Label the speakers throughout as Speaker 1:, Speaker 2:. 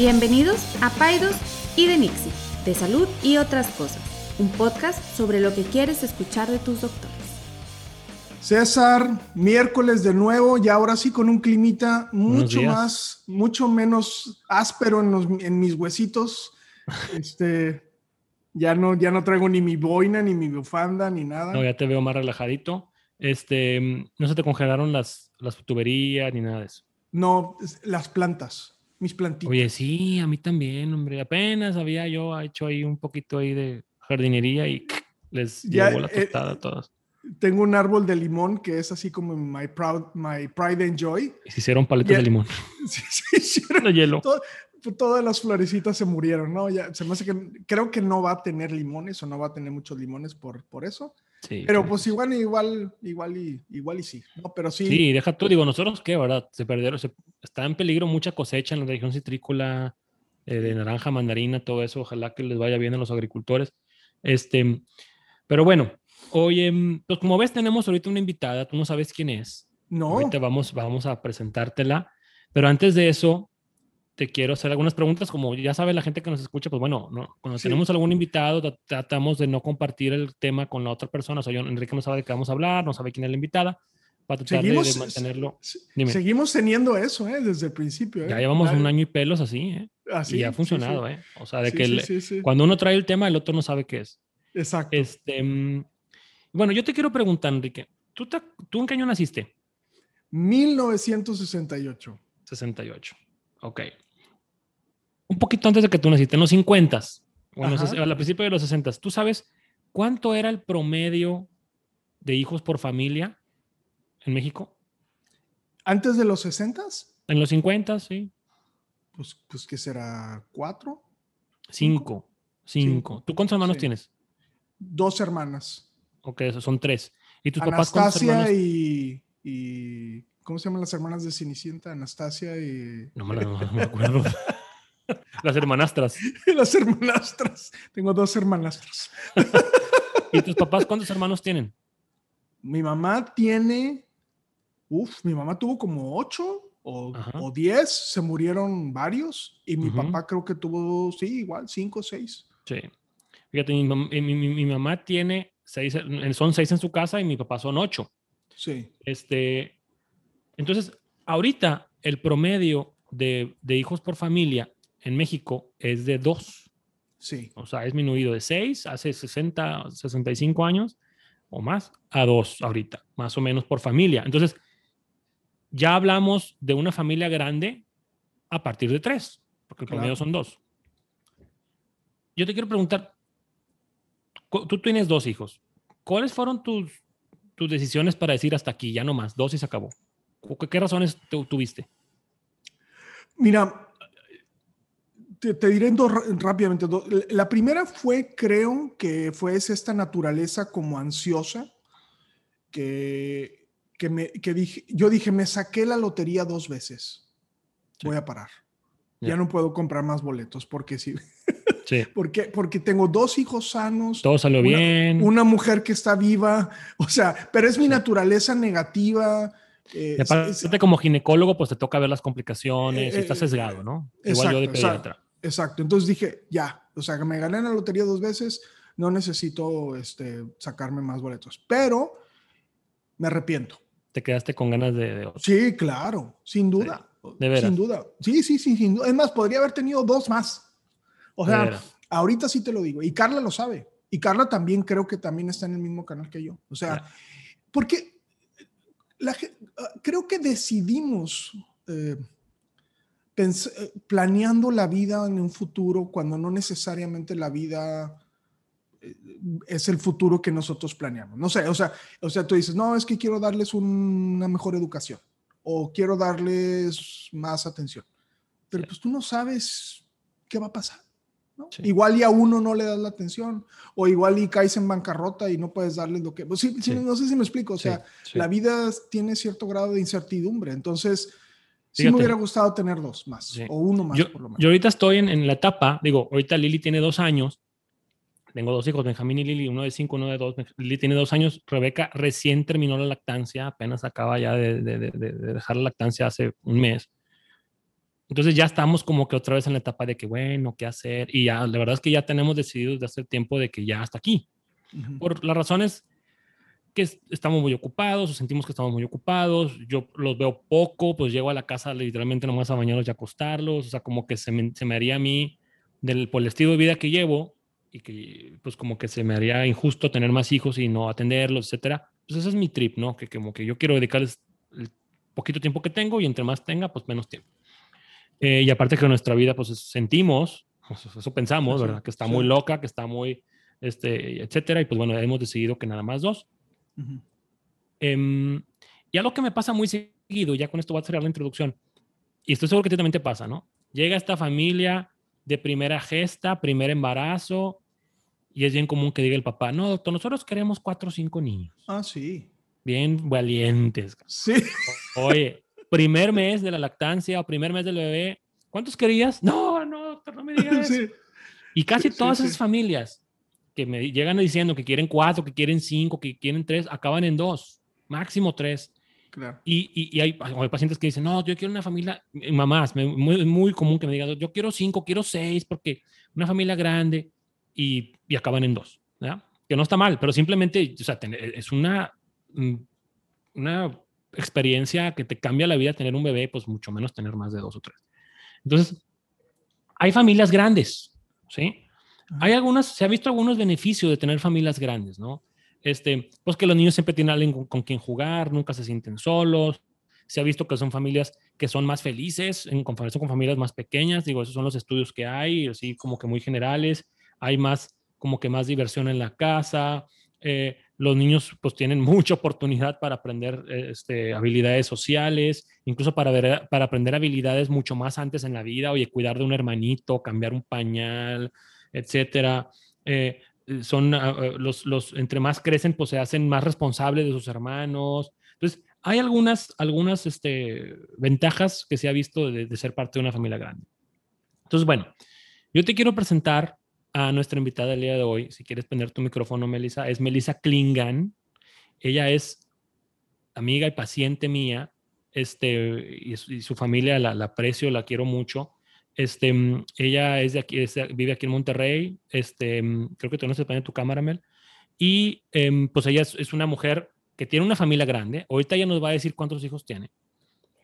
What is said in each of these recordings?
Speaker 1: Bienvenidos a Paidos y de Nixie, de salud y otras cosas, un podcast sobre lo que quieres escuchar de tus doctores.
Speaker 2: César, miércoles de nuevo y ahora sí con un climita mucho más, mucho menos áspero en, mis huesitos. Este, ya no, ya no traigo ni mi boina, ni mi bufanda, ni nada.
Speaker 3: No, ya te veo más relajadito. Este, no se te congelaron las, las tuberías ni nada de eso.
Speaker 2: No, las plantas, mis plantitas.
Speaker 3: Oye, sí, a mí también, hombre. Apenas había yo hecho ahí un poquito ahí de jardinería y les llevo la eh, tostada a todos.
Speaker 2: Tengo un árbol de limón que es así como my, proud, my pride and joy.
Speaker 3: Y se hicieron paletas de limón.
Speaker 2: Sí, se hicieron.
Speaker 3: De hielo.
Speaker 2: todas las florecitas se murieron, ¿no? Ya, se me hace que creo que no va a tener limones o no va a tener muchos limones por, por eso. Sí, pero pues igual, igual, igual y, igual y sí, ¿no? Pero sí.
Speaker 3: Sí, deja tú, digo, nosotros qué, ¿verdad? Se perdieron, se, está en peligro mucha cosecha en la región citrícola, eh, de naranja, mandarina, todo eso. Ojalá que les vaya bien a los agricultores. Este, pero bueno, Oye, pues como ves, tenemos ahorita una invitada, tú no sabes quién es.
Speaker 2: No.
Speaker 3: Ahorita vamos, vamos a presentártela, pero antes de eso, te quiero hacer algunas preguntas, como ya sabe la gente que nos escucha, pues bueno, ¿no? cuando tenemos algún invitado, tratamos de no compartir el tema con la otra persona, o sea, yo, Enrique no sabe de qué vamos a hablar, no sabe quién es la invitada, para tratar seguimos, de, mantenerlo.
Speaker 2: Seguimos teniendo eso, ¿eh? Desde el principio. ¿eh?
Speaker 3: Ya llevamos un año y pelos así, ¿eh? Así, y ha funcionado, ¿eh? O sea, de que cuando uno trae el tema, el otro no sabe qué es.
Speaker 2: Exacto.
Speaker 3: Este, mm, bueno, yo te quiero preguntar, Enrique, ¿tú, ¿tú en qué año naciste?
Speaker 2: 1968.
Speaker 3: 68, ok. Un poquito antes de que tú naciste, en los 50, bueno, al principio de los 60, ¿tú sabes cuánto era el promedio de hijos por familia en México?
Speaker 2: ¿Antes de los 60?
Speaker 3: En los 50, sí.
Speaker 2: Pues, pues ¿qué será? ¿Cuatro?
Speaker 3: Cinco. Cinco. ¿Tú cuántos hermanos tienes?
Speaker 2: Dos hermanas.
Speaker 3: Ok, esos son tres. ¿Y tus
Speaker 2: Anastasia papás y, y. ¿Cómo se llaman las hermanas de Cenicienta? Anastasia y.
Speaker 3: No me, no me acuerdo. las hermanastras.
Speaker 2: las hermanastras. Tengo dos hermanastras.
Speaker 3: ¿Y tus papás cuántos hermanos tienen?
Speaker 2: Mi mamá tiene. Uf, mi mamá tuvo como ocho o, o diez. Se murieron varios. Y mi papá creo que tuvo, sí, igual, cinco o seis.
Speaker 3: Sí. Fíjate, mi, mi, mi mamá tiene son seis en su casa y mi papá son ocho.
Speaker 2: Sí.
Speaker 3: Este, entonces, ahorita el promedio de, hijos por familia en México es de dos.
Speaker 2: Sí.
Speaker 3: O sea, es disminuido de seis hace 60, 65 años o más a dos ahorita, más o menos por familia. Entonces, ya hablamos de una familia grande a partir de tres, porque el promedio son dos. Yo te quiero preguntar, tú tienes dos hijos. ¿Cuáles fueron tus, tus decisiones para decir hasta aquí, ya no más, dos y se acabó? ¿Qué razones tuviste?
Speaker 2: Mira, te, diré dos rápidamente. La primera fue, creo que fue esta naturaleza como ansiosa que, que, me, que dije, yo dije, me saqué la lotería dos veces. Voy a parar. Ya no puedo comprar más boletos porque si, porque, porque tengo dos hijos sanos.
Speaker 3: Todo salió bien.
Speaker 2: Una mujer que está viva. O sea, pero es mi naturaleza negativa.
Speaker 3: Eh, aparte, como ginecólogo, pues te toca ver las complicaciones y estás eh, sesgado, ¿no?
Speaker 2: Igual yo de pediatra. Exacto, Entonces dije, ya, o sea, que me gané la lotería dos veces, no necesito este, sacarme más boletos. Pero me arrepiento.
Speaker 3: ¿Te quedaste con ganas de...?
Speaker 2: Sí, claro, sin duda. de verdad. Sin duda. Sí, sí, sí, sin duda. Es más, podría haber tenido dos más. O sea, ahorita sí te lo digo. Y Carla lo sabe. Y Carla también creo que también está en el mismo canal que yo. O sea, porque la, ah, creo que decidimos eh, planeando la vida en un futuro cuando no necesariamente la vida eh, es el futuro que nosotros planeamos. No sé, o sea, o sea, tú dices, no, es que quiero darles una mejor educación o quiero darles más atención. Pero pues tú no sabes qué va a pasar. Igual y a uno no le das la atención, o igual y caes en bancarrota y no puedes darle lo que... Pues sí, No sé si me explico, o sea, la vida tiene cierto grado de incertidumbre, entonces sí me hubiera gustado tener dos más, o uno más
Speaker 3: yo,
Speaker 2: por lo menos.
Speaker 3: Yo ahorita estoy en, en, la etapa, digo, ahorita Lili tiene dos años, tengo dos hijos, Benjamín y Lili, uno de cinco, uno de dos, Lili tiene dos años, Rebeca recién terminó la lactancia, apenas acaba ya de, de, de, de dejar la lactancia hace un mes. Entonces ya estamos como que otra vez en la etapa de que, bueno, ¿qué hacer? Y ya, la verdad es que ya tenemos decidido desde hace tiempo de que ya hasta aquí. Por las razones que estamos muy ocupados o sentimos que estamos muy ocupados. Yo los veo poco, pues llego a la casa literalmente nomás a bañarlos y acostarlos. O sea, como que se me, se me haría a mí, del, por el estilo de vida que llevo, y que pues como que se me haría injusto tener más hijos y no atenderlos, etcétera. Pues ese es mi trip, ¿no? Que como que yo quiero dedicarles el poquito tiempo que tengo y entre más tenga, pues menos tiempo. Eh, y aparte que nuestra vida, pues sentimos, pues, eso pensamos, ¿verdad? Que está muy loca, que está muy, este, etcétera. Y pues bueno, hemos decidido que nada más dos. Uh y algo que me pasa muy seguido, ya con esto va a cerrar la introducción, y estoy seguro que también te pasa, ¿no? Llega esta familia de primera gesta, primer embarazo, y es bien común que diga el papá, no, doctor, nosotros queremos cuatro o cinco niños.
Speaker 2: Ah, sí.
Speaker 3: Bien valientes.
Speaker 2: Sí.
Speaker 3: Oye, primer mes de la lactancia o primer mes del bebé, ¿cuántos querías? No, no, doctor, no me digas eso. Y casi todas esas familias que me llegan diciendo que quieren cuatro, que quieren cinco, que quieren tres, acaban en dos, máximo tres.
Speaker 2: Claro.
Speaker 3: Y, y, hay, pacientes que dicen, no, yo quiero una familia, mamás, es muy, muy, común que me digan, yo quiero cinco, quiero seis, porque una familia grande y, y acaban en dos, ¿ya? Que no está mal, pero simplemente, o sea, es una, mm, una experiencia que te cambia la vida tener un bebé, pues mucho menos tener más de dos o tres. Entonces, hay familias grandes, ¿sí? Hay algunas, se ha visto algunos beneficios de tener familias grandes, ¿no? Este, pues que los niños siempre tienen alguien con, quien jugar, nunca se sienten solos. Se ha visto que son familias que son más felices en comparación con familias más pequeñas. Digo, esos son los estudios que hay, así como que muy generales. Hay más, como que más diversión en la casa. Eh, los niños pues tienen mucha oportunidad para aprender este, habilidades sociales, incluso para, ver, para aprender habilidades mucho más antes en la vida, oye, cuidar de un hermanito, cambiar un pañal, etcétera. Eh, son ah, ah, los, los, entre más crecen, pues se hacen más responsables de sus hermanos. Entonces, hay algunas, algunas este, ventajas que se ha visto de, ser parte de una familia grande. Entonces, bueno, yo te quiero presentar a nuestra invitada del día de hoy. Si quieres poner tu micrófono, Melissa, es Melissa Klingan. Ella es amiga y paciente mía, este, y, su familia la, la aprecio, la quiero mucho. Este, mm, ella es aquí, vive aquí en Monterrey. Este, mm, creo que tú no se pone tu cámara, Mel. Y em, pues ella es, una mujer que tiene una familia grande. Ahorita ella nos va a decir cuántos hijos tiene.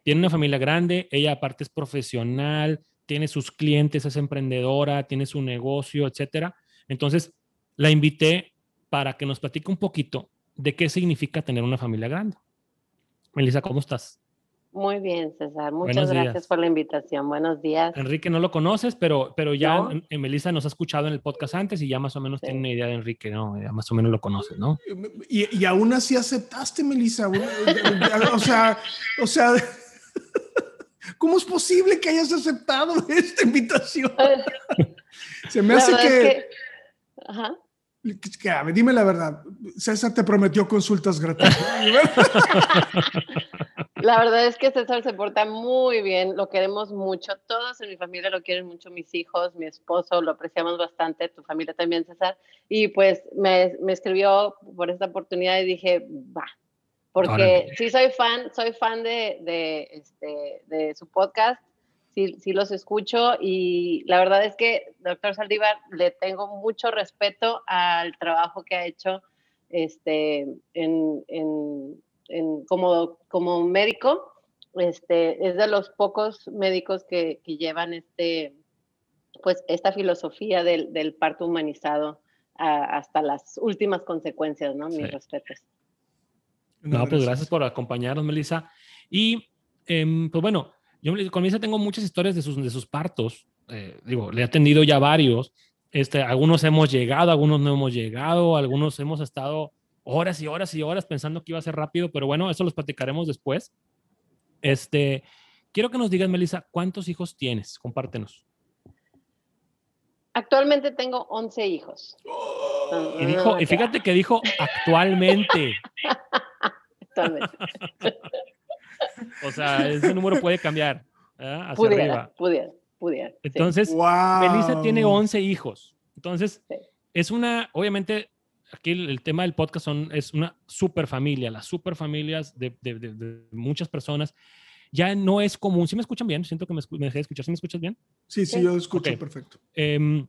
Speaker 3: Tiene una familia grande. Ella aparte es profesional, tiene sus clientes, es emprendedora, tiene su negocio, etcétera. Entonces, la invité para que nos platique un poquito de qué significa tener una familia grande. Melissa, ¿cómo estás?
Speaker 4: Muy bien, César. Muchas gracias por la invitación. Buenos días.
Speaker 3: Enrique no lo conoces, pero, pero ya en, Melissa nos ha escuchado en el podcast antes y ya más o menos tiene una idea de Enrique, ¿no? Ya más o menos lo conoces, ¿no?
Speaker 2: Y, y aún así aceptaste, Melissa. o sea, o sea, ¿cómo es posible que hayas aceptado esta invitación? Se me hace que... Ajá. dime la verdad, César te prometió consultas gratuitas.
Speaker 4: La verdad es que César se porta muy bien, lo queremos mucho, todos en mi familia lo quieren mucho, mis hijos, mi esposo, lo apreciamos bastante, tu familia también, César, y pues me, me escribió por esta oportunidad y dije, va, porque sí soy fan, soy fan de, de, este, de su podcast, sí, sí los escucho y la verdad es que, doctor Saldívar, le tengo mucho respeto al trabajo que ha hecho este, en, en como, como médico, este, es de los pocos médicos que, que llevan este, pues, esta filosofía del, del parto humanizado hasta las últimas consecuencias, ¿no? Mis respetos.
Speaker 3: No, pues gracias por acompañarnos, Melissa. Y, em, pues bueno, yo con Melissa tengo muchas historias de sus, de sus partos. Eh, digo, le he atendido ya varios. Este, algunos hemos llegado, algunos no hemos llegado, algunos hemos estado horas y horas y horas pensando que iba a ser rápido, pero bueno, eso los platicaremos después. Este, quiero que nos digas, Melissa, ¿cuántos hijos tienes? Compártenos.
Speaker 4: Actualmente tengo 11 hijos.
Speaker 3: Y, dijo, y fíjate que dijo actualmente.
Speaker 4: actualmente.
Speaker 3: o sea, ese número puede cambiar. Hacia
Speaker 4: pudiera,
Speaker 3: arriba.
Speaker 4: pudiera, pudiera.
Speaker 3: Entonces, Melissa tiene 11 hijos. Entonces, es una, obviamente, aquí el, tema del podcast son, es una super familia, las super familias de, de, muchas personas. ya no es común. ¿Sí me escuchan bien? Siento que me, me dejé de escuchar. ¿Sí me escuchas bien?
Speaker 2: Sí, sí, yo escucho perfecto.
Speaker 3: Em,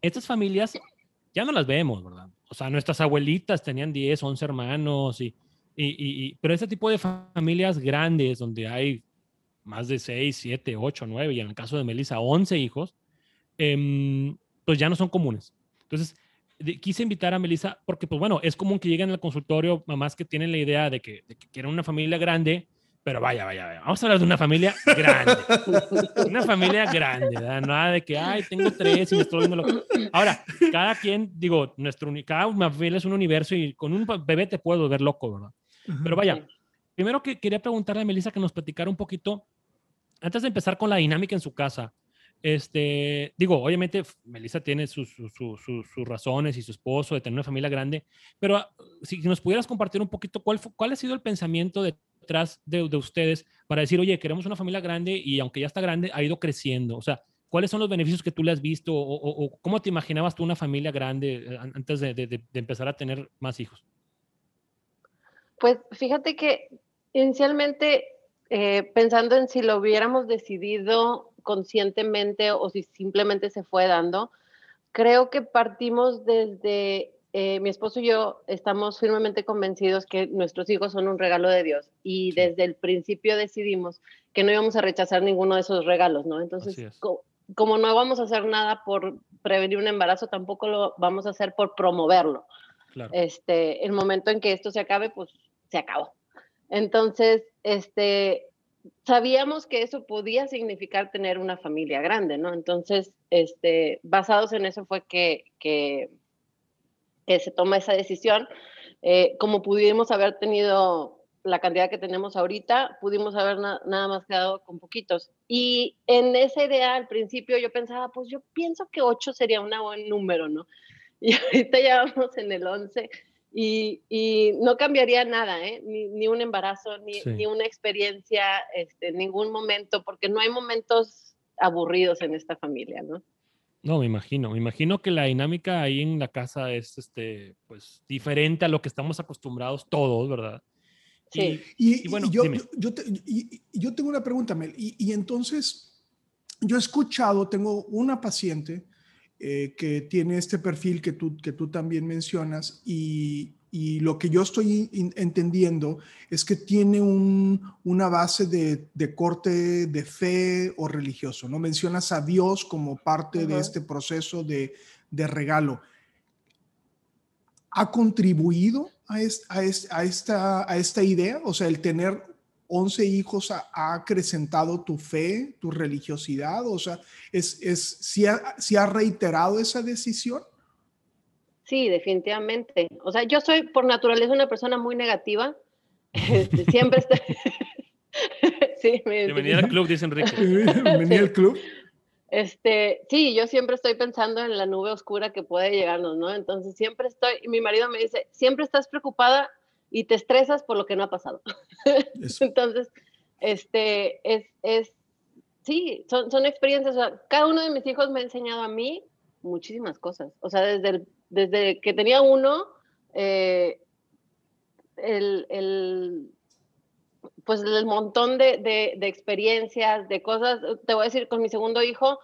Speaker 3: estas familias ya no las vemos, ¿verdad? O sea, nuestras abuelitas tenían 10, 11 hermanos, y, y, y, pero ese tipo de familias grandes donde hay más de 6, 7, 8, 9, y en el caso de Melissa, 11 hijos, em, pues ya no son comunes. Entonces, quise invitar a Melissa porque, pues bueno, es común que lleguen al consultorio mamás que tienen la idea de que, de que quieren una familia grande, pero vaya, vaya, vaya. Vamos a hablar de una familia grande. una familia grande, ¿verdad? Nada de que, ay, tengo tres y me estoy viendo lo... Ahora, cada quien, digo, nuestro, cada familia es un universo y con un bebé te puedo ver loco, ¿verdad? Pero vaya, primero que quería preguntarle a Melissa que nos platicara un poquito, antes de empezar con la dinámica en su casa, este, digo, obviamente Melissa tiene sus, sus, sus, razones y su esposo de tener una familia grande, pero ah, si nos pudieras compartir un poquito cuál, cuál ha sido el pensamiento de detrás de, ustedes para decir, oye, queremos una familia grande y aunque ya está grande, ha ido creciendo? O sea, ¿cuáles son los beneficios que tú le has visto o, cómo te imaginabas tú una familia grande eh, antes de, empezar a tener más hijos?
Speaker 4: Pues fíjate que inicialmente, eh, pensando en si lo hubiéramos decidido conscientemente o si simplemente se fue dando, creo que partimos desde eh, mi esposo y yo estamos firmemente convencidos que nuestros hijos son un regalo de Dios y desde el principio decidimos que no íbamos a rechazar ninguno de esos regalos, ¿no? Entonces, como no vamos a hacer nada por prevenir un embarazo, tampoco lo vamos a hacer por promoverlo. Este, el momento en que esto se acabe, pues se acabó. Entonces, este, sabíamos que eso podía significar tener una familia grande, ¿no? Entonces, este, basados en eso fue que, que se toma esa decisión. Eh, como pudimos haber tenido la cantidad que tenemos ahorita, pudimos haber nada más quedado con poquitos. Y en esa idea, al principio yo pensaba, pues yo pienso que 8 sería un buen número, ¿no? Y ahorita ya vamos en el 11 y, y no cambiaría nada, ¿eh? Ni, ni un embarazo, ni, ni, una experiencia, este, ningún momento, porque no hay momentos aburridos en esta familia, ¿no?
Speaker 3: No, me imagino. Me imagino que la dinámica ahí en la casa es este, pues, diferente a lo que estamos acostumbrados todos, ¿verdad?
Speaker 2: Sí. Y, bueno, yo, yo, yo, tengo una pregunta, Mel. Y, entonces, yo he escuchado, tengo una paciente eh, que tiene este perfil que tú, que tú también mencionas y, y lo que yo estoy entendiendo es que tiene una base de, corte de fe o religioso, ¿no? Mencionas a Dios como parte de este proceso de, regalo. ¿Ha contribuido a, a, esta, a esta idea? O sea, el tener 11 hijos ha, acrecentado tu fe, tu religiosidad? O sea, ¿es, es, si, ha, si ha reiterado esa decisión?
Speaker 4: Sí, definitivamente. O sea, yo soy por naturaleza una persona muy negativa. Este, siempre estoy...
Speaker 3: sí, Bienvenida al club, dice Enrique.
Speaker 2: Bienvenida al club.
Speaker 4: Este, sí, yo siempre estoy pensando en la nube oscura que puede llegarnos, ¿no? Entonces siempre estoy, y mi marido me dice, siempre estás preocupada y te estresas por lo que no ha pasado. Entonces, este, es, es, sí, son, son experiencias, o sea, cada uno de mis hijos me ha enseñado a mí muchísimas cosas, o sea, desde el desde que tenía uno, eh, el, pues el montón de, experiencias, de cosas, te voy a decir, con mi segundo hijo,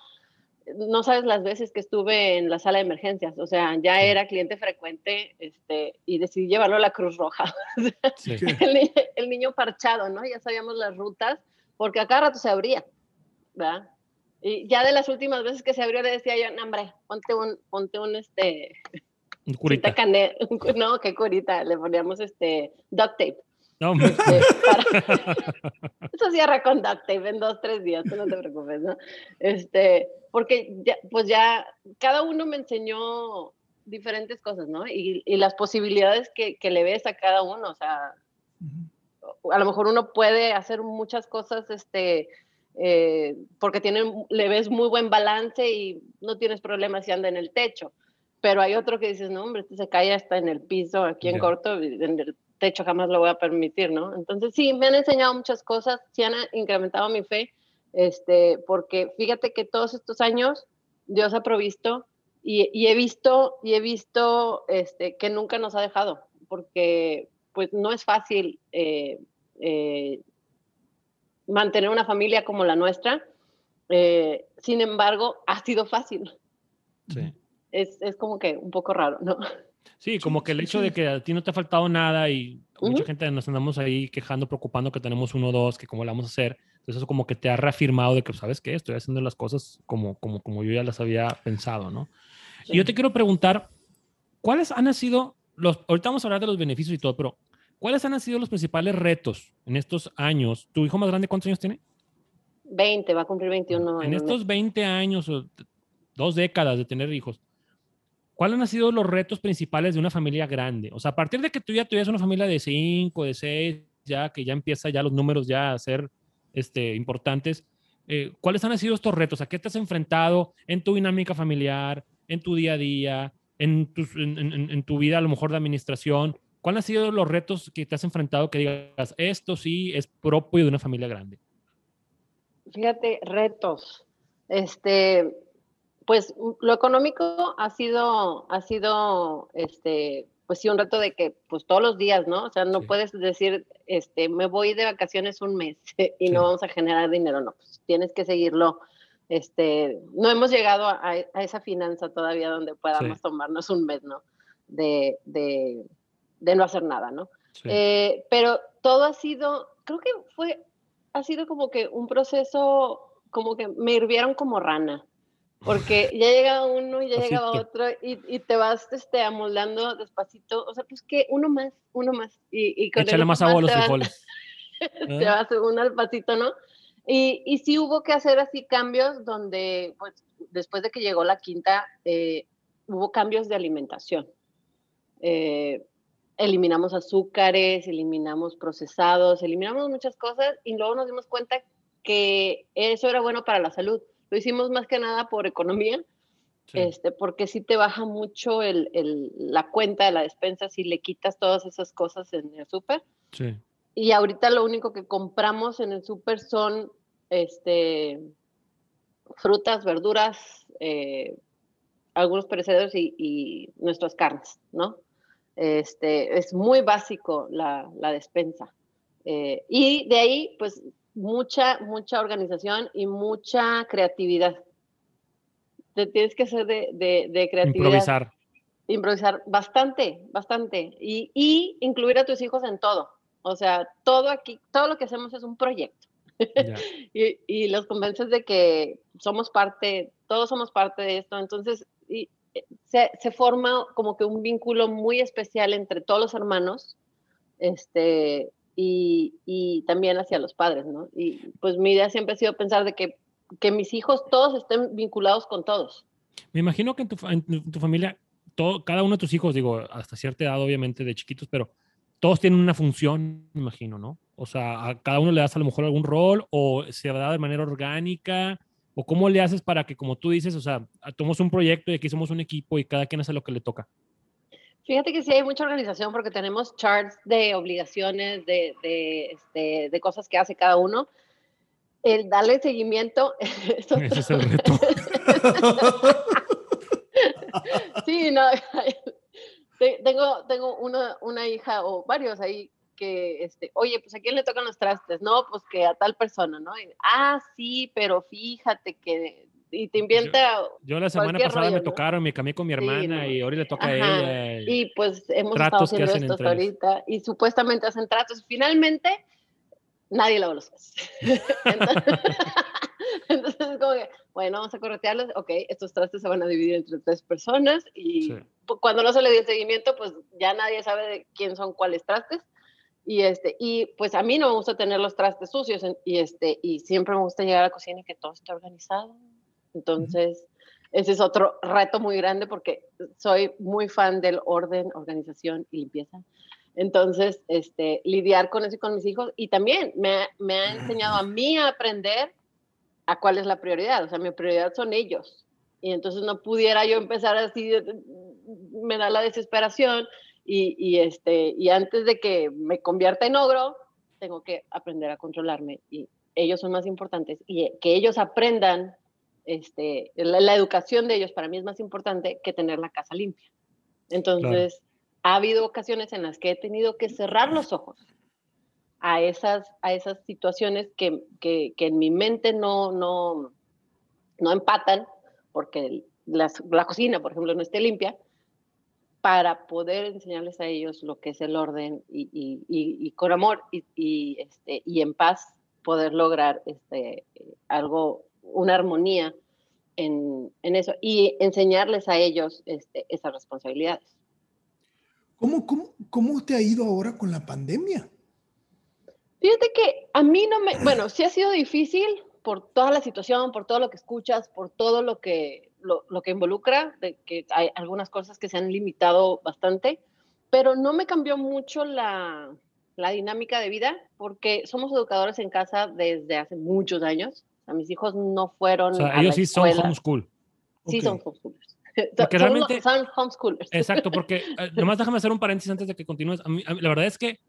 Speaker 4: no sabes las veces que estuve en la sala de emergencias, o sea, ya era cliente frecuente este, y decidí llevarlo a la Cruz Roja. el, niño parchado, ¿no? Ya sabíamos las rutas, porque a cada rato se abría, ¿verdad? Y ya de las últimas veces que se abrió le decía yo, no, hombre, ponte un, ponte un, este...
Speaker 3: Un curita.
Speaker 4: no, qué curita, le poníamos este duct tape. No, este, Eso cierra con duct tape en dos, tres días, tú no te preocupes, ¿no? Este, porque ya, pues ya cada uno me enseñó diferentes cosas, ¿no? Y, y las posibilidades que, que, le ves a cada uno, o sea, a lo mejor uno puede hacer muchas cosas, este, eh, porque tienen, le ves muy buen balance y no tienes problemas si anda en el techo. Pero hay otro que dices, no, hombre, este se cae hasta en el piso, aquí en corto, en el techo jamás lo voy a permitir, ¿no? Entonces, sí, me han enseñado muchas cosas, sí han incrementado mi fe, este, porque fíjate que todos estos años Dios ha provisto y, he visto, y he visto este, que nunca nos ha dejado, porque pues no es fácil eh, eh, mantener una familia como la nuestra. Eh, sin embargo, ha sido fácil. Sí. Es, es, como que un poco raro, ¿no?
Speaker 3: Sí, como que el hecho de que a ti no te ha faltado nada y mucha gente nos andamos ahí quejando, preocupando que tenemos uno o dos, que cómo lo vamos a hacer. Entonces eso como que te ha reafirmado de que, ¿sabes qué? Estoy haciendo las cosas como, como, como yo ya las había pensado, ¿no? Y yo te quiero preguntar, ¿cuáles han sido los, ahorita vamos a hablar de los beneficios y todo, pero ¿cuáles han sido los principales retos en estos años? ¿Tu hijo más grande cuántos años tiene?
Speaker 4: 20, va a cumplir 21
Speaker 3: años. En estos 20 años o dos décadas de tener hijos, ¿cuáles han sido los retos principales de una familia grande? O sea, a partir de que tú ya tuvieras una familia de 5, de 6, ya que ya empieza ya los números ya a ser este, importantes, eh, ¿cuáles han sido estos retos? ¿A qué te has enfrentado en tu dinámica familiar, en tu día a día, en tu, en, tu vida a lo mejor de administración? ¿Cuáles han sido los retos que te has enfrentado que digas, esto sí es propio de una familia grande?
Speaker 4: Fíjate, retos. Este, pues lo económico ha sido, ha sido, este, pues sí, un reto de que, pues todos los días, ¿no? O sea, no puedes decir, este, me voy de vacaciones un mes y no vamos a generar dinero, no, pues tienes que seguirlo. Este, no hemos llegado a, esa finanza todavía donde podamos tomarnos un mes, ¿no? De, de, de no hacer nada, ¿no? Eh, pero todo ha sido, creo que fue, ha sido como que un proceso, como que me hirvieron como rana porque ya llega uno y ya llega otro y, y, te vas este, amoldando despacito, o sea, pues que uno más, uno más. Y, y
Speaker 3: con Échale más agua a los frijoles.
Speaker 4: te vas uno al pasito, ¿no? Y, y sí hubo que hacer así cambios donde, pues, después de que llegó la quinta, eh, hubo cambios de alimentación. Eh, eliminamos azúcares, eliminamos procesados, eliminamos muchas cosas y luego nos dimos cuenta que eso era bueno para la salud lo hicimos más que nada por economía, este, porque sí te baja mucho el, el, la cuenta de la despensa si le quitas todas esas cosas en el súper. Sí. Y ahorita lo único que compramos en el súper son este, frutas, verduras, eh, algunos perecederos y, y, nuestras carnes, ¿no? Este, es muy básico la, la despensa. Eh, y de ahí, pues mucha, mucha organización y mucha creatividad. Te tienes que hacer de, de, creatividad.
Speaker 3: Improvisar.
Speaker 4: Improvisar bastante, bastante. Y, y, incluir a tus hijos en todo. O sea, todo aquí, todo lo que hacemos es un proyecto. y, y, los convences de que somos parte, todos somos parte de esto. Entonces, y, eh, se, se, forma como que un vínculo muy especial entre todos los hermanos. Este, y, también hacia los padres, ¿no? Y pues mi idea siempre ha sido pensar de que, que mis hijos todos estén vinculados con todos.
Speaker 3: Me imagino que en tu, en tu familia, todo, cada uno de tus hijos, digo, hasta cierta edad obviamente de chiquitos, pero todos tienen una función, me imagino, ¿no? O sea, a cada uno le das a lo mejor algún rol o se da de manera orgánica o cómo le haces para que, como tú dices, o sea, tomamos un proyecto y aquí somos un equipo y cada quien hace lo que le toca.
Speaker 4: Fíjate que sí hay mucha organización porque tenemos charts de obligaciones, de, de, este, de cosas que hace cada uno. El darle seguimiento.
Speaker 3: Ese es el reto.
Speaker 4: sí, no. tengo tengo una, una hija o varios ahí que, este, oye, pues a quién le tocan los trastes, no, pues que a tal persona, ¿no? ah, sí, pero fíjate que y te inventa.
Speaker 3: Yo, la semana pasada me tocaron, me cambié con mi hermana y ahora le toca a ella.
Speaker 4: Y, pues hemos estado haciendo esto ahorita y supuestamente hacen tratos. Finalmente, nadie lava los entonces, es como que, bueno, vamos a corretearlos. Ok, estos trastes se van a dividir entre tres personas y cuando no se le dio seguimiento, pues ya nadie sabe de quién son cuáles trastes. Y, este, y pues a mí no me gusta tener los trastes sucios y, este, y siempre me gusta llegar a la cocina y que todo esté organizado entonces, ese es otro reto muy grande porque soy muy fan del orden, organización y limpieza. Entonces, este, lidiar con eso y con mis hijos. Y también me, me ha enseñado a mí a aprender a cuál es la prioridad. O sea, mi prioridad son ellos. Y entonces no pudiera yo empezar así, me da la desesperación. Y, y, este, y antes de que me convierta en ogro, tengo que aprender a controlarme. Y ellos son más importantes. Y que ellos aprendan este, la, educación de ellos para mí es más importante que tener la casa limpia. Entonces, ha habido ocasiones en las que he tenido que cerrar los ojos a esas, a esas situaciones que, que, que en mi mente no, no, no empatan, porque la cocina, por ejemplo, no esté limpia, para poder enseñarles a ellos lo que es el orden y, y, y, con amor y, este, y en paz poder lograr este, algo, una armonía en, en eso y enseñarles a ellos este, esas responsabilidades.
Speaker 2: ¿Cómo, cómo, ¿Cómo te ha ido ahora con la pandemia?
Speaker 4: Fíjate que a mí no me, bueno, sí ha sido difícil por toda la situación, por todo lo que escuchas, por todo lo que, lo, lo, que involucra, de que hay algunas cosas que se han limitado bastante, pero no me cambió mucho la, la dinámica de vida porque somos educadores en casa desde hace muchos años. O mis hijos no fueron.
Speaker 3: O sea, ellos sí son homeschool.
Speaker 4: Sí, son homeschoolers.
Speaker 3: Porque
Speaker 4: son,
Speaker 3: realmente,
Speaker 4: son homeschoolers.
Speaker 3: Exacto, porque eh, nomás déjame hacer un paréntesis antes de que continúes. A mí, la verdad es que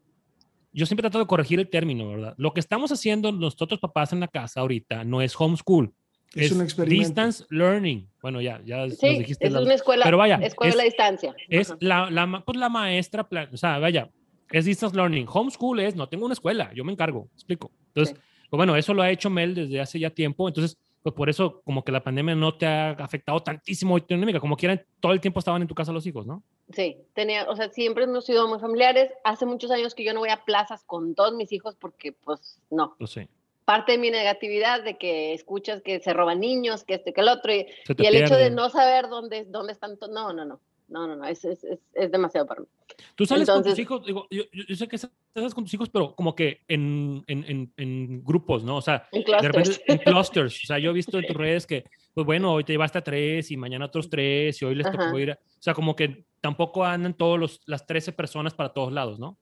Speaker 3: yo siempre trato de corregir el término, ¿verdad? Lo que estamos haciendo nosotros papás en la casa ahorita no es homeschool. Es, es un experimento. Distance learning. Bueno, ya, ya
Speaker 4: sí, nos dijiste. Es la, una escuela, pero vaya, escuela es, a distancia.
Speaker 3: Es la, la, pues la maestra, o sea, vaya, es distance learning. Homeschool es, no tengo una escuela, yo me encargo, explico. Entonces, sí. Pues bueno, eso lo ha hecho Mel desde hace ya tiempo. Entonces, pues por eso como que la pandemia no te ha afectado tantísimo tu dinámica, como quieran, todo el tiempo estaban en tu casa los hijos, ¿no?
Speaker 4: Sí, tenía, o sea, siempre hemos sido muy familiares. Hace muchos años que yo no voy a plazas con todos mis hijos porque, pues, no.
Speaker 3: Pues sí.
Speaker 4: Parte de mi negatividad de que escuchas que se roban niños, que este, que el otro, y, y el hecho de no saber dónde, dónde están, no, no, no. No, no, no, es, es, es, es demasiado para mí.
Speaker 3: Tú sales Entonces, con tus hijos, digo, yo, yo, sé que sales con tus hijos, pero como que en, en, en, en grupos, ¿no? O sea,
Speaker 4: en clusters.
Speaker 3: de repente en clusters. O sea, yo he visto en tus redes que, pues bueno, hoy te llevaste a tres y mañana otros tres y hoy les tocó ir a, O sea, como que tampoco andan todos los, las 13 personas para todos lados, ¿no?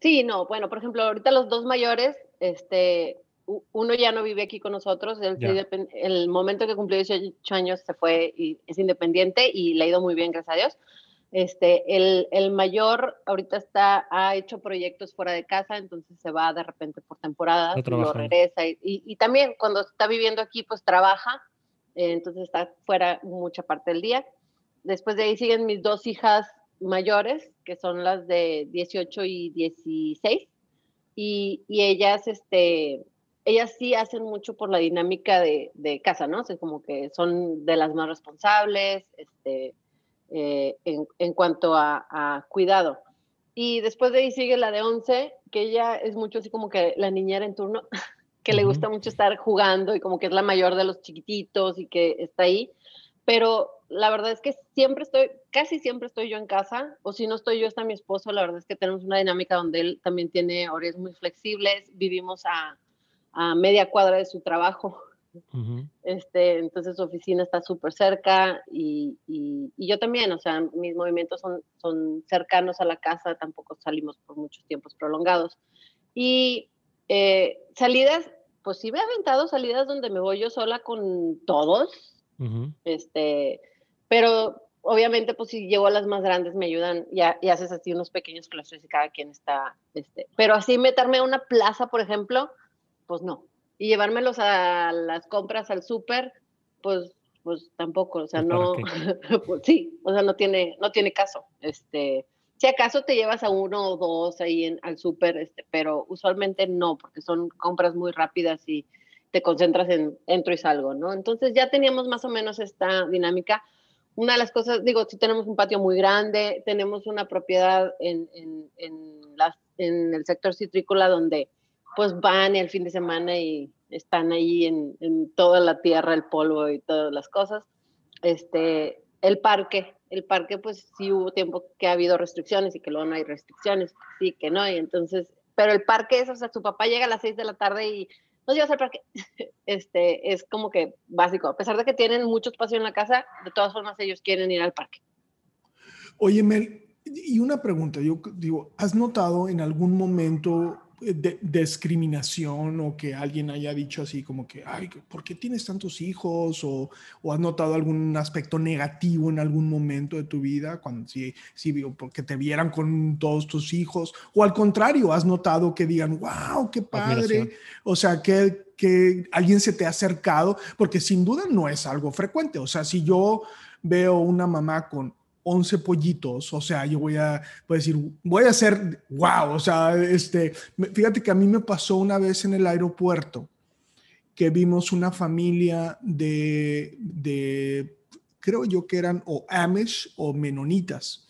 Speaker 4: Sí, no, bueno, por ejemplo, ahorita los dos mayores, este, uno ya no vive aquí con nosotros, él el momento que cumplió 18 años se fue y es independiente y le ha ido muy bien, gracias a Dios. Este, el, el, mayor ahorita está, ha hecho proyectos fuera de casa, entonces se va de repente por temporada, lo regresa y, y, y, también cuando está viviendo aquí pues trabaja, eh, entonces está fuera mucha parte del día. Después de ahí siguen mis dos hijas mayores, que son las de 18 y 16, y, y ellas, este, ellas sí hacen mucho por la dinámica de, de casa, ¿no? O sea, como que son de las más responsables, este, eh, en, en, cuanto a, a, cuidado. Y después de ahí sigue la de 11, que ella es mucho así como que la niñera en turno, que uh -huh. le gusta mucho estar jugando y como que es la mayor de los chiquititos y que está ahí. Pero la verdad es que siempre estoy, casi siempre estoy yo en casa, o si no estoy yo, está mi esposo. La verdad es que tenemos una dinámica donde él también tiene horarios muy flexibles, vivimos a, a media cuadra de su trabajo. Uh -huh. este, entonces su oficina está súper cerca y, y, y, yo también, o sea, mis movimientos son, son cercanos a la casa, tampoco salimos por muchos tiempos prolongados. Y eh, salidas, pues sí me he aventado salidas donde me voy yo sola con todos, uh -huh. este, pero obviamente pues si llevo a las más grandes me ayudan y, y haces así unos pequeños clusters y cada quien está, este, pero así meterme a una plaza, por ejemplo, pues no. Y llevármelos a las compras al súper, pues, pues tampoco, o sea, no, pues, sí, o sea, no tiene, no tiene caso. Este, si acaso te llevas a uno o dos ahí en, al súper, este, pero usualmente no, porque son compras muy rápidas y te concentras en entro y salgo, ¿no? Entonces ya teníamos más o menos esta dinámica. Una de las cosas, digo, si tenemos un patio muy grande, tenemos una propiedad en, en, en, las, en el sector citrícola donde pues van el fin de semana y están ahí en, en, toda la tierra, el polvo y todas las cosas. Este, el parque, el parque pues sí hubo tiempo que ha habido restricciones y que luego no hay restricciones, sí que no, y entonces, pero el parque es, o sea, su papá llega a las 6 de la tarde y nos llevas al parque, este, es como que básico, a pesar de que tienen mucho espacio en la casa, de todas formas ellos quieren ir al parque.
Speaker 2: Oye, Mel, y una pregunta, yo digo, ¿has notado en algún momento de, discriminación o que alguien haya dicho así como que, ay, ¿por qué tienes tantos hijos? O, o, has notado algún aspecto negativo en algún momento de tu vida, cuando si, si porque te vieran con todos tus hijos, o al contrario, has notado que digan, wow, qué padre, o sea, que, que alguien se te ha acercado, porque sin duda no es algo frecuente, o sea, si yo veo una mamá con 11 pollitos, o sea, yo voy a, voy a decir, voy a hacer, wow, o sea, este, fíjate que a mí me pasó una vez en el aeropuerto que vimos una familia de, de creo yo que eran o Amish o menonitas.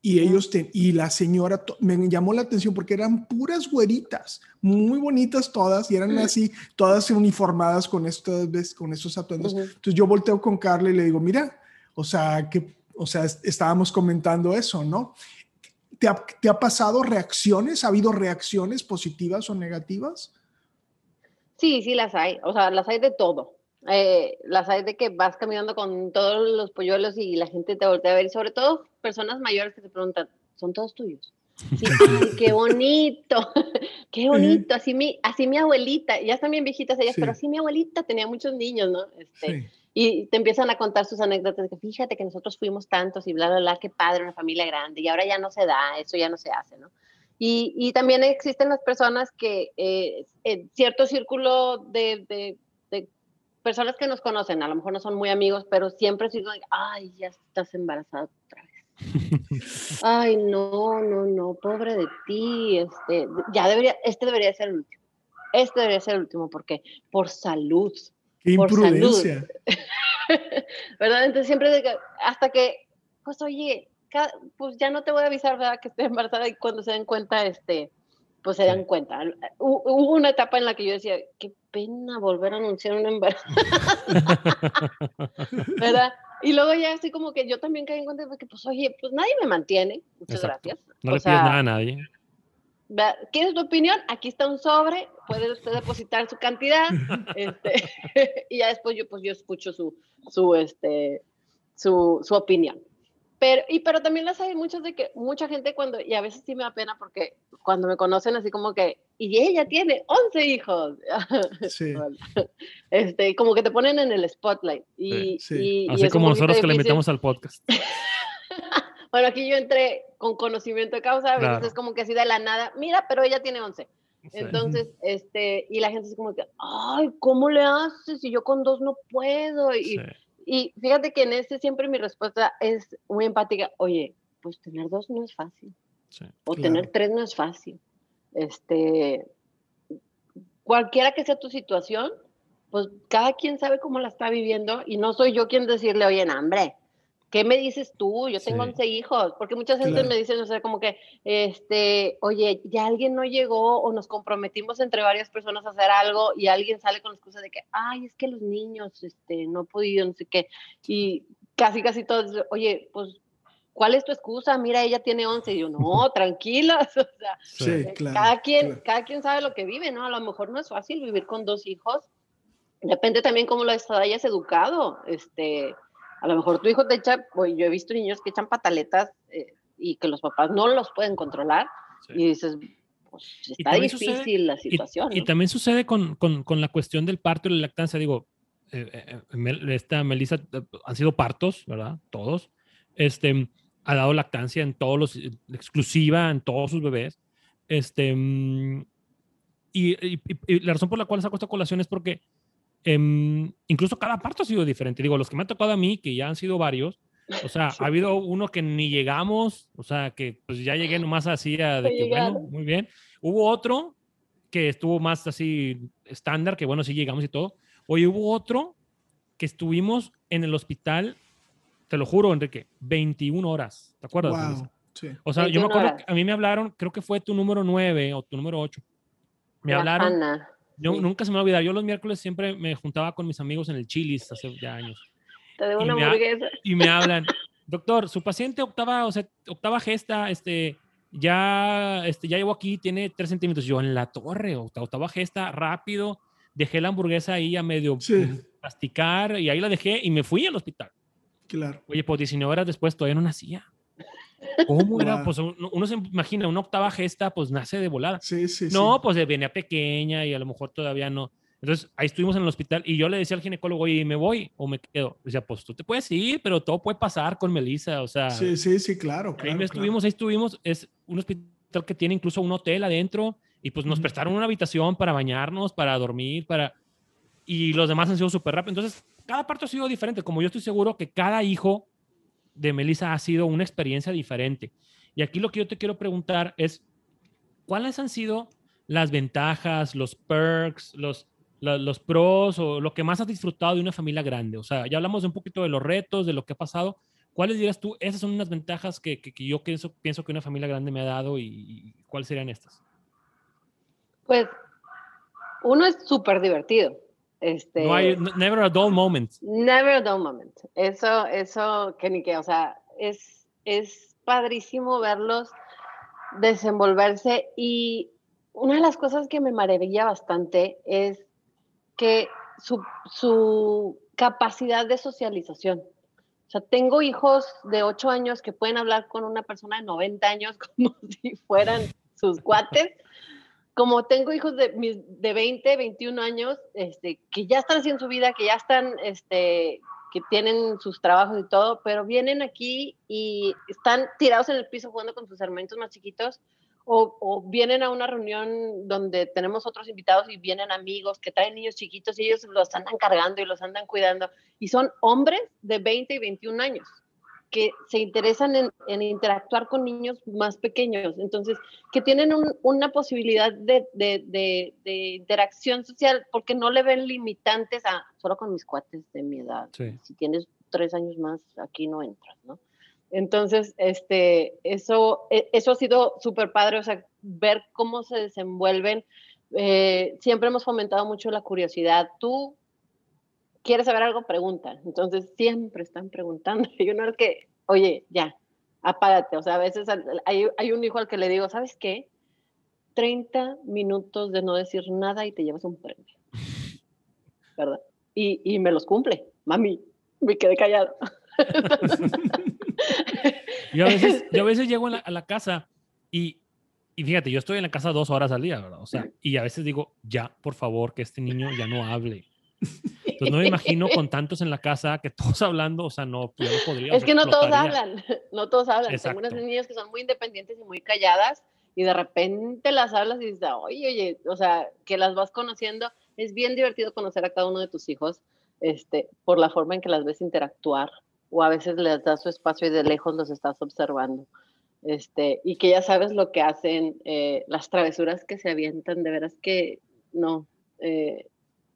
Speaker 2: Y ellos, y la señora, me llamó la atención porque eran puras güeritas, muy bonitas todas, y eran así, todas uniformadas con estos, con estos atuendos. Entonces yo volteo con Carla y le digo, mira, o sea, que, o sea, estábamos comentando eso, ¿no? ¿Te ha, ¿Te ha pasado reacciones? ¿Ha habido reacciones positivas o negativas?
Speaker 4: Sí, sí las hay, o sea, las hay de todo. Eh, las hay de que vas caminando con todos los polluelos y la gente te voltea a ver, y sobre todo personas mayores que te preguntan, ¿son todos tuyos? Sí, qué bonito, qué bonito, así mi, así mi abuelita, ya están bien viejitas ellas, pero así mi abuelita tenía muchos niños, ¿no? Este, y te empiezan a contar sus anécdotas, que fíjate que nosotros fuimos tantos y bla, bla, bla, qué padre, una familia grande, y ahora ya no se da, eso ya no se hace, ¿no? Y, también existen las personas que eh, en cierto círculo de, personas que nos conocen, a lo mejor no son muy amigos, pero siempre sigo, ay, ya estás embarazada otra vez. ay, no, no, no, pobre de ti, este, ya debería, este debería ser el último. Este debería ser el último, porque por salud.
Speaker 2: Qué imprudencia.
Speaker 4: ¿Verdad? Entonces siempre, hasta que, pues oye, pues ya no te voy a avisar, ¿verdad? Que estoy embarazada y cuando se den cuenta, este, pues se dan cuenta. Hubo una etapa en la que yo decía, qué pena volver a anunciar un embarazo. ¿Verdad? Y luego ya así como que yo también caí en cuenta de que, pues, oye, pues nadie me mantiene. Muchas gracias.
Speaker 3: No le pides nada a nadie.
Speaker 4: ¿Quieres tu opinión? Aquí está un sobre, puede usted depositar su cantidad, este, y ya después yo, pues yo escucho su, su, este, su, su opinión. Pero, y, pero también las hay muchas de que mucha gente cuando, y a veces sí me da pena porque cuando me conocen así como que, y ella tiene 11 hijos. Sí. este, como que te ponen en el spotlight. Y,
Speaker 3: sí. así como nosotros que le metemos al podcast.
Speaker 4: Bueno, aquí yo entré con conocimiento de causa, a veces es como que así de la nada, mira, pero ella tiene 11. Entonces, este, y la gente es como que, ay, ¿cómo le haces? Si yo con dos no puedo. Y, y fíjate que en ese siempre mi respuesta es muy empática. Oye, pues tener dos no es fácil. o tener tres no es fácil. Este, cualquiera que sea tu situación, pues cada quien sabe cómo la está viviendo y no soy yo quien decirle, oye, hambre, ¿qué me dices tú? Yo tengo 11 hijos, porque muchas veces me dicen, o sea, como que, este, oye, ya alguien no llegó o nos comprometimos entre varias personas a hacer algo y alguien sale con la excusa de que, ay, es que los niños, este, no he podido, no sé qué, y casi, casi todos, oye, pues, ¿cuál es tu excusa? Mira, ella tiene 11, y yo, no, tranquilas, o sea, sí, eh, claro, cada, quien, cada quien sabe lo que vive, ¿no? A lo mejor no es fácil vivir con dos hijos, depende también cómo lo hayas educado, este, a lo mejor tu hijo te echa, pues yo he visto niños que echan pataletas eh, y que los papás no los pueden controlar y dices, pues está difícil la situación.
Speaker 3: Y, también sucede con, con, con, la cuestión del parto y la lactancia, digo, eh, eh, esta Melissa, han sido partos, ¿verdad? Todos. Este, ha dado lactancia en todos los, exclusiva en todos sus bebés. Este, mm, y, y, la razón por la cual saco esta colación es porque Em, incluso cada parto ha sido diferente. Digo, los que me han tocado a mí, que ya han sido varios, o sea, ha habido uno que ni llegamos, o sea, que pues ya llegué nomás así a de que, bueno, muy bien. Hubo otro que estuvo más así estándar, que bueno, sí llegamos y todo. Oye, hubo otro que estuvimos en el hospital, te lo juro, Enrique, 21 horas. ¿Te acuerdas? Sí. O sea, yo me acuerdo, a mí me hablaron, creo que fue tu número 9 o tu número 8. Me hablaron. Yo nunca se me va a olvidar. Yo los miércoles siempre me juntaba con mis amigos en el Chilis hace ya años.
Speaker 4: Te debo una hamburguesa.
Speaker 3: Y me hablan, doctor, su paciente octava, o sea, octava gesta, este, ya, este, ya llegó aquí, tiene tres centímetros. Yo en la torre, octava gesta, rápido, dejé la hamburguesa ahí a medio plasticar y ahí la dejé y me fui al hospital.
Speaker 2: Claro.
Speaker 3: Oye, pues 19 horas después todavía no nacía. ¿Cómo era? Pues uno, se imagina, una octava gesta, pues nace de volada.
Speaker 2: Sí, sí,
Speaker 3: no, pues venía pequeña y a lo mejor todavía no. Entonces ahí estuvimos en el hospital y yo le decía al ginecólogo, oye, ¿me voy o me quedo? Decía, pues tú te puedes ir, pero todo puede pasar con Melissa, o sea.
Speaker 2: Sí, sí, sí, claro.
Speaker 3: ahí estuvimos, ahí estuvimos. Es un hospital que tiene incluso un hotel adentro y pues nos prestaron una habitación para bañarnos, para dormir, para. Y los demás han sido súper rápidos. Entonces, cada parto ha sido diferente. Como yo estoy seguro que cada hijo de Melissa ha sido una experiencia diferente. Y aquí lo que yo te quiero preguntar es, ¿cuáles han sido las ventajas, los perks, los, los, pros o lo que más has disfrutado de una familia grande? O sea, ya hablamos un poquito de los retos, de lo que ha pasado. ¿Cuáles dirías tú? Esas son unas ventajas que, que, yo pienso, pienso que una familia grande me ha dado y, y cuáles serían estas.
Speaker 4: Pues uno es súper divertido. Este,
Speaker 3: no hay, never a dull moment.
Speaker 4: Never a dull moment. Eso, eso, que ni que, o sea, es, es padrísimo verlos desenvolverse y una de las cosas que me maravilla bastante es que su, su capacidad de socialización. O sea, tengo hijos de 8 años que pueden hablar con una persona de 90 años como si fueran sus cuates como tengo hijos de, de 20, 21 años, este, que ya están haciendo su vida, que ya están, este, que tienen sus trabajos y todo, pero vienen aquí y están tirados en el piso jugando con sus hermanitos más chiquitos, o, o, vienen a una reunión donde tenemos otros invitados y vienen amigos que traen niños chiquitos y ellos los andan cargando y los andan cuidando, y son hombres de 20 y 21 años que se interesan en, interactuar con niños más pequeños, entonces, que tienen una posibilidad de, interacción social porque no le ven limitantes a solo con mis cuates de mi edad. Si tienes tres años más, aquí no entras, ¿no? Entonces, este, eso, e, eso ha sido súper padre, o sea, ver cómo se desenvuelven. Eh, siempre hemos fomentado mucho la curiosidad. Tú quieres saber algo, pregunta. Entonces siempre están preguntando. Y uno es que, oye, ya, apágate. O sea, a veces hay, hay, un hijo al que le digo, ¿sabes qué? 30 minutos de no decir nada y te llevas un premio. ¿Verdad? Y, y me los cumple. Mami, me quedé callado.
Speaker 3: yo, a veces, yo a veces llego a la, casa y, y fíjate, yo estoy en la casa dos horas al día, ¿verdad? O sea, y a veces digo, ya, por favor, que este niño ya no hable. Entonces no me imagino con tantos en la casa que todos hablando, o sea, no, yo no podría.
Speaker 4: Es que no todos hablan, no todos hablan. Tengo unas niñas que son muy independientes y muy calladas y de repente las hablas y dices, oye, oye, o sea, que las vas conociendo. Es bien divertido conocer a cada uno de tus hijos este, por la forma en que las ves interactuar o a veces les das su espacio y de lejos los estás observando. Este, y que ya sabes lo que hacen, eh, las travesuras que se avientan, de veras que no, eh,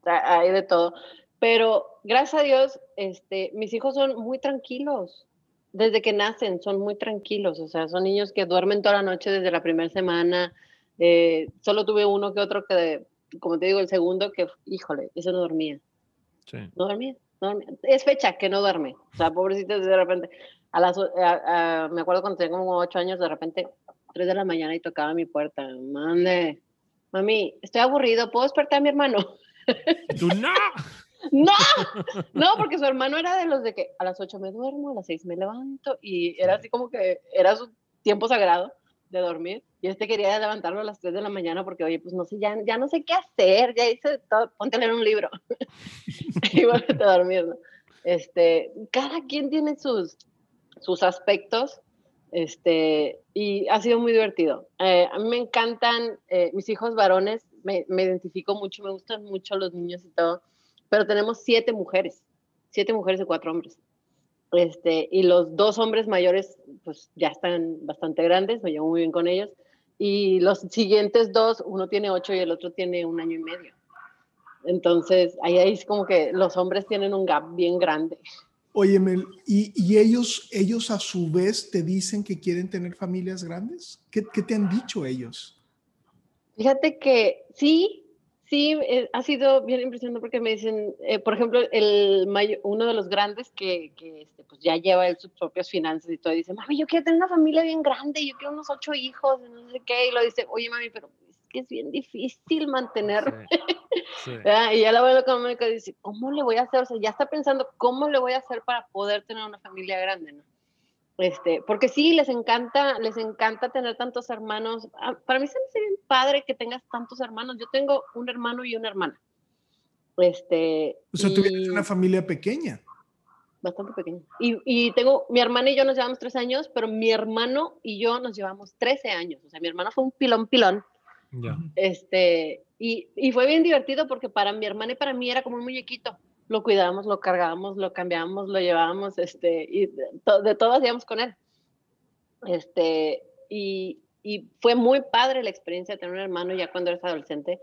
Speaker 4: hay de todo. Pero gracias a Dios, este, mis hijos son muy tranquilos. Desde que nacen son muy tranquilos. O sea, son niños que duermen toda la noche desde la primera semana. Eh, solo tuve uno que otro que, como te digo, el segundo que, híjole, eso no dormía. Sí. No dormía. Es fecha que no duerme. O sea, pobrecito, de repente, a las, me acuerdo cuando tenía como ocho años, de repente, tres de la mañana y tocaba mi puerta. Mande, mami, estoy aburrido, ¿puedo despertar a mi hermano?
Speaker 3: ¿Tú no?
Speaker 4: No, no, porque su hermano era de los de que a las 8 me duermo, a las 6 me levanto y era así como que era su tiempo sagrado de dormir y este quería levantarlo a las 3 de la mañana porque, oye, pues no sé, ya, ya no sé qué hacer, ya hice todo, ponte a leer un libro y vuelve a dormir, ¿no? Este, cada quien tiene sus, sus aspectos este, y ha sido muy divertido. Eh, a mí me encantan eh, mis hijos varones, me, me identifico mucho, me gustan mucho los niños y todo pero tenemos siete mujeres, siete mujeres y cuatro hombres. Este, y los dos hombres mayores, pues ya están bastante grandes, me llevo muy bien con ellos. Y los siguientes dos, uno tiene ocho y el otro tiene un año y medio. Entonces, ahí, es como que los hombres tienen un gap bien grande.
Speaker 2: Oye, Mel, ¿y, y ellos, ellos a su vez te dicen que quieren tener familias grandes? ¿Qué, qué te han dicho ellos?
Speaker 4: Fíjate que sí, Sí, eh, ha sido bien impresionante porque me dicen, eh, por ejemplo, el uno de los grandes que, que este, pues ya lleva él sus propias finanzas y todo, y dice, mami, yo quiero tener una familia bien grande, yo quiero unos ocho hijos, no sé qué, y lo dice, oye, mami, pero es que es bien difícil mantener. y ya la abuela económica dice, ¿cómo le voy a hacer? O sea, ya está pensando, ¿cómo le voy a hacer para poder tener una familia grande, no? Este, porque sí, les encanta, les encanta tener tantos hermanos. Ah, para mí se me hace bien padre que tengas tantos hermanos. Yo tengo un hermano y una hermana. Este,
Speaker 2: o sea, tuviste una familia pequeña.
Speaker 4: Bastante pequeña. Y, y, tengo, mi hermana y yo nos llevamos tres años, pero mi hermano y yo nos llevamos trece años. O sea, mi hermano fue un pilón, pilón. Este, y, y, fue bien divertido porque para mi hermana y para mí era como un muñequito. Lo cuidábamos, lo cargábamos, lo cambiábamos, lo llevábamos, este, y de, todo hacíamos con él. Este, y, y, fue muy padre la experiencia de tener un hermano ya cuando eres adolescente.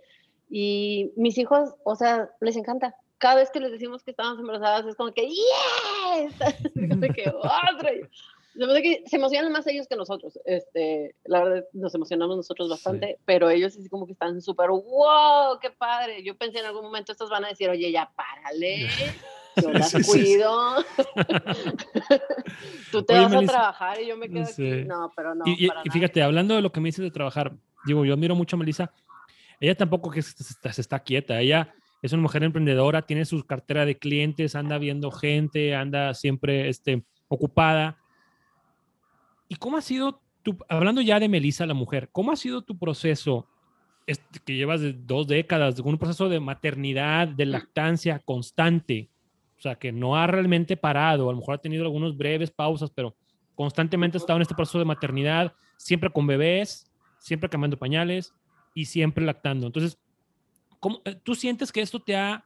Speaker 4: Y mis hijos, o sea, les encanta. Cada vez que les decimos que estamos embarazadas es como que, ¡yes! como que, se emocionan más ellos que nosotros. Este, la verdad, nos emocionamos nosotros bastante, pero ellos así como que están súper, wow, qué padre. Yo pensé en algún momento estos van a decir, oye, ya párale, yo las cuido. Tú te vas a trabajar y yo me quedo aquí. No, pero no.
Speaker 3: Y, y fíjate, hablando de lo que me dices de trabajar, digo, yo admiro mucho a Melissa. Ella tampoco que se está, se está quieta. Ella es una mujer emprendedora, tiene su cartera de clientes, anda viendo gente, anda siempre este, ocupada ¿Y cómo ha sido tu, hablando ya de Melissa, la mujer, cómo ha sido tu proceso este, que llevas de dos décadas, un proceso de maternidad, de lactancia constante? O sea, que no ha realmente parado, a lo mejor ha tenido algunas breves pausas, pero constantemente ha estado en este proceso de maternidad, siempre con bebés, siempre cambiando pañales y siempre lactando. Entonces, ¿cómo, eh, ¿tú sientes que esto te ha,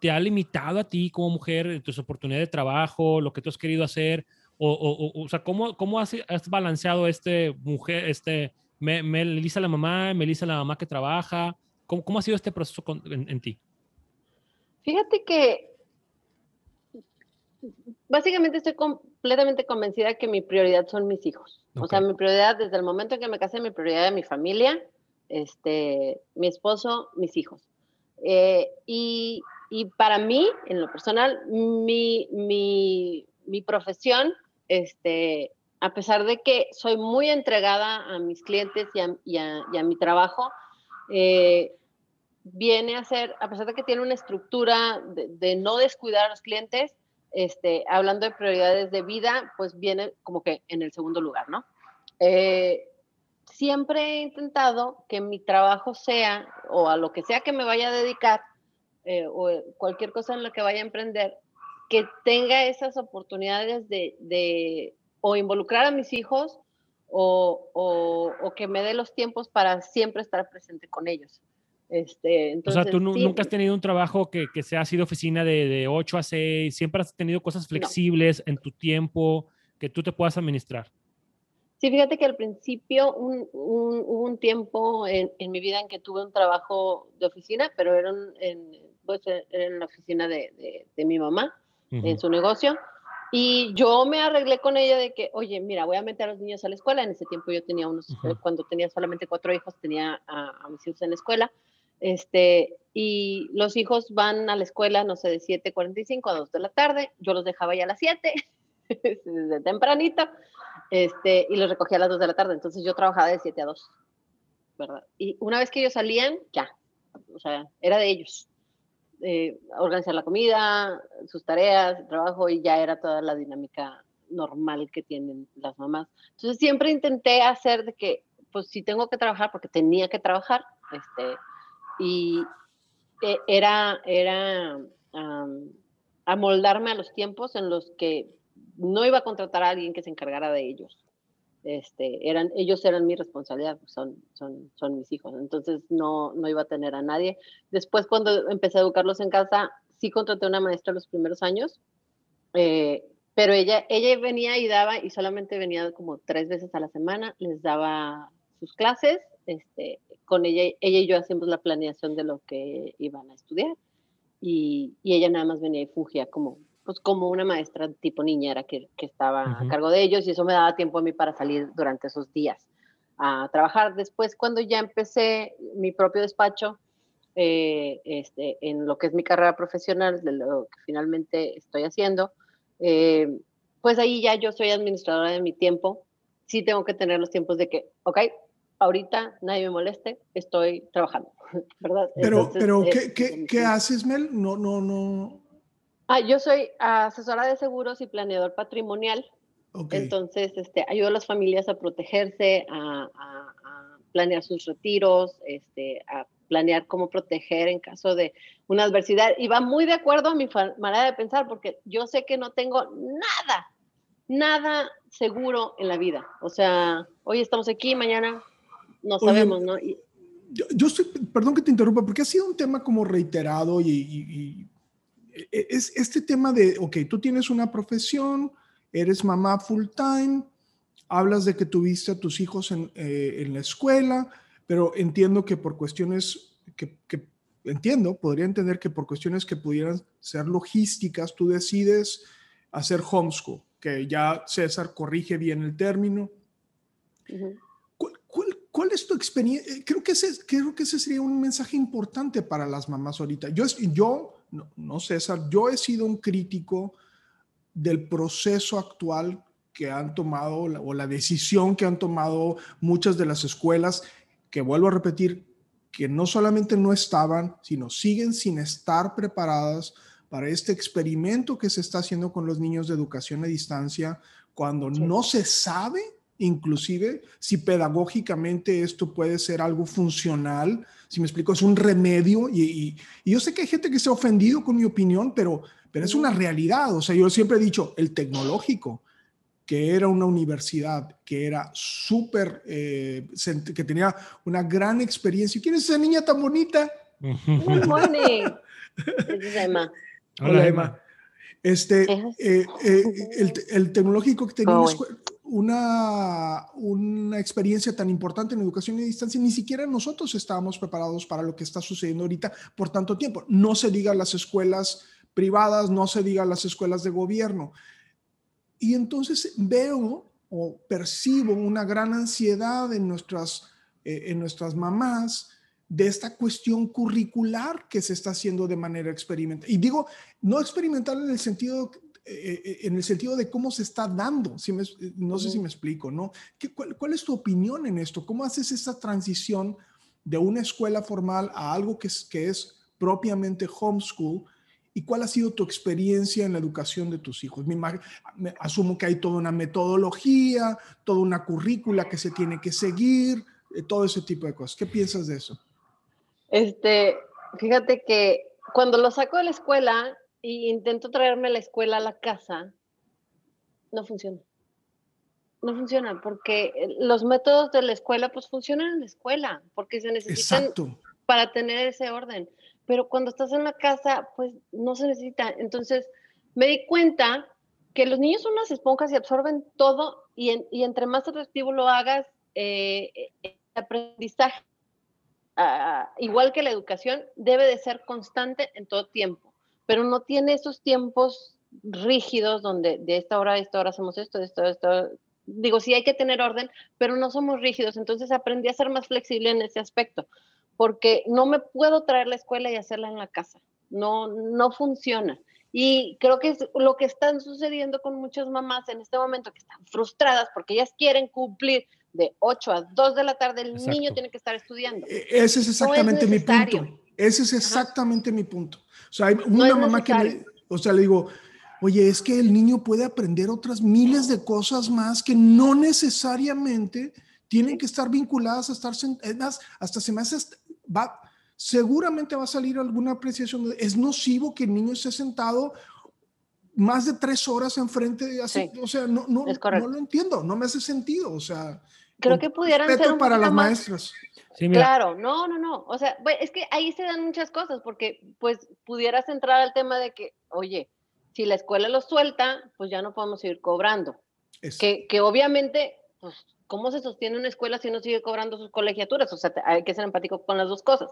Speaker 3: te ha limitado a ti como mujer, tus oportunidades de trabajo, lo que tú has querido hacer? O, o, o, sea, ¿cómo, cómo has, has, balanceado este mujer, este, Melissa la mamá, Melissa la mamá que trabaja? ¿Cómo, cómo ha sido este proceso en, ti?
Speaker 4: Fíjate que básicamente estoy completamente convencida que mi prioridad son mis hijos. O sea, mi prioridad desde el momento en que me casé, mi prioridad es mi familia, este, mi esposo, mis hijos. Eh, y, y, para mí, en lo personal, mi, mi, mi profesión este, a pesar de que soy muy entregada a mis clientes y a, mi trabajo, eh, viene a ser, a pesar de que tiene una estructura de, no descuidar a los clientes, este, hablando de prioridades de vida, pues viene como que en el segundo lugar, ¿no? Eh, siempre he intentado que mi trabajo sea, o a lo que sea que me vaya a dedicar, eh, o cualquier cosa en la que vaya a emprender, que tenga esas oportunidades de, o involucrar a mis hijos o, que me dé los tiempos para siempre estar presente con ellos. Este, entonces,
Speaker 3: o sea, tú nunca has tenido un trabajo que, que sea de oficina de, de 8 a 6, siempre has tenido cosas flexibles en tu tiempo que tú te puedas administrar.
Speaker 4: Sí, fíjate que al principio hubo un, tiempo en, mi vida en que tuve un trabajo de oficina, pero era en, pues, en la oficina de, de mi mamá en su negocio. Y yo me arreglé con ella de que, oye, mira, voy a meter a los niños a la escuela. En ese tiempo yo tenía unos, cuando tenía solamente cuatro hijos, tenía a, mis hijos en la escuela. Este, y los hijos van a la escuela, no sé, de 7.45 a 2 de la tarde. Yo los dejaba ya a las 7, desde tempranito, este, y los recogía a las 2 de la tarde. Entonces yo trabajaba de 7 a 2, ¿verdad? Y una vez que ellos salían, ya, o sea, era de ellos. Eh, organizar la comida, sus tareas, trabajo y ya era toda la dinámica normal que tienen las mamás. Entonces siempre intenté hacer de que, pues si tengo que trabajar, porque tenía que trabajar, este, y eh, era, era amoldarme a los tiempos en los que no iba a contratar a alguien que se encargara de ellos. Este, eran, ellos eran mi responsabilidad, pues, son, son, son mis hijos, entonces no, no iba a tener a nadie. Después cuando empecé a educarlos en casa, sí contraté una maestra los primeros años, eh, pero ella, ella venía y daba, y solamente venía como tres veces a la semana, les daba sus clases, este, con ella, ella y yo hacíamos la planeación de lo que iban a estudiar, y, y ella nada más venía y fungía como pues como una maestra tipo niñera que, que estaba a cargo de ellos y eso me daba tiempo a mí para salir durante esos días a trabajar. Después, cuando ya empecé mi propio despacho, eh, este, en lo que es mi carrera profesional, de lo que finalmente estoy haciendo, eh, pues ahí ya yo soy administradora de mi tiempo. Sí tengo que tener los tiempos de que, ok, ahorita nadie me moleste, estoy trabajando, ¿verdad?
Speaker 2: Pero, pero ¿qué, qué, ¿qué haces, Mel? No, no, no.
Speaker 4: Ah, yo soy asesora de seguros y planeador patrimonial. Entonces, este, ayudo a las familias a protegerse, a, planear sus retiros, este, a planear cómo proteger en caso de una adversidad. Y va muy de acuerdo a mi manera de pensar, porque yo sé que no tengo nada, nada seguro en la vida. O sea, hoy estamos aquí, mañana no sabemos, ¿no?
Speaker 2: yo, yo, perdón que te interrumpa, porque ha sido un tema como reiterado y e, e, es este tema de, ok, tú tienes una profesión, eres mamá full time, hablas de que tuviste a tus hijos en, eh, en la escuela, pero entiendo que por cuestiones que, que, entiendo, podría entender que por cuestiones que pudieran ser logísticas, tú decides hacer homeschool, que ya César corrige bien el término. ¿Cuál, es tu experiencia? Eh, creo que, ese, creo que ese sería un mensaje importante para las mamás ahorita. Yo, yo no, no César, yo he sido un crítico del proceso actual que han tomado o la decisión que han tomado muchas de las escuelas, que vuelvo a repetir, que no solamente no estaban, sino siguen sin estar preparadas para este experimento que se está haciendo con los niños de educación a distancia, cuando no se sabe inclusive si pedagógicamente esto puede ser algo funcional, si me explico, es un remedio y, y, yo sé que hay gente que se ha ofendido con mi opinión, pero, pero es una realidad, o sea, yo siempre he dicho, el tecnológico, que era una universidad, que era súper, eh, que tenía una gran experiencia. ¿Quién es esa niña tan bonita?
Speaker 4: Muy buena. Es Emma.
Speaker 2: Hola, Emma. Este, eh, eh, el, el, tecnológico que tenía una, una, experiencia tan importante en educación a distancia, ni siquiera nosotros estábamos preparados para lo que está sucediendo ahorita por tanto tiempo. No se diga las escuelas privadas, no se diga las escuelas de gobierno. Y entonces veo o percibo una gran ansiedad en nuestras, eh, en nuestras mamás de esta cuestión curricular que se está haciendo de manera experimental. Y digo, no experimental en el sentido eh, eh, en el sentido de cómo se está dando. Si no sé si me explico, ¿no? ¿Qué, cuál, es tu opinión en esto? ¿Cómo haces esa transición de una escuela formal a algo que es, que es propiamente homeschool? ¿Y cuál ha sido tu experiencia en la educación de tus hijos? Me, me asumo que hay toda una metodología, toda una currícula que se tiene que seguir, eh, todo ese tipo de cosas. ¿Qué piensas de eso?
Speaker 4: Este, fíjate que cuando lo saco de la escuela, y intento traerme la escuela a la casa, no funciona. No funciona porque los métodos de la escuela pues funcionan en la escuela, porque se necesitan para tener ese orden. Pero cuando estás en la casa, pues no se necesita. Entonces me di cuenta que los niños son unas esponjas y absorben todo y, y entre más atractivo lo hagas, eh, eh, el aprendizaje, ah, igual que la educación, debe de ser constante en todo tiempo pero no tiene esos tiempos rígidos donde de esta hora a esta hora hacemos esto, de esto, de esto. Digo, sí hay que tener orden, pero no somos rígidos. Entonces aprendí a ser más flexible en ese aspecto, porque no me puedo traer la escuela y hacerla en la casa. No, no funciona. Y creo que es lo que está sucediendo con muchas mamás en este momento, que están frustradas porque ellas quieren cumplir de 8 a 2 de la tarde, el niño tiene que estar estudiando.
Speaker 2: E, ese es exactamente mi punto. Ese es exactamente mi punto. O sea, hay una mamá que me, o sea, le digo, oye, es que el niño puede aprender otras miles de cosas más que no necesariamente tienen que estar vinculadas a estar, más, hasta se me hace, va, seguramente va a salir alguna apreciación. Es nocivo que el niño esté sentado más de tres horas enfrente de así, o sea, no, no, no lo entiendo, no me hace sentido, o sea.
Speaker 4: Creo que pudieran ser un
Speaker 2: para las maestras
Speaker 4: claro, no, no, no. O sea, es que ahí se dan muchas cosas, porque pues pudieras entrar al tema de que, oye, si la escuela lo suelta, pues ya no podemos seguir cobrando. Que, que obviamente, pues, ¿cómo se sostiene una escuela si no sigue cobrando sus colegiaturas? O sea, hay que ser empático con las dos cosas.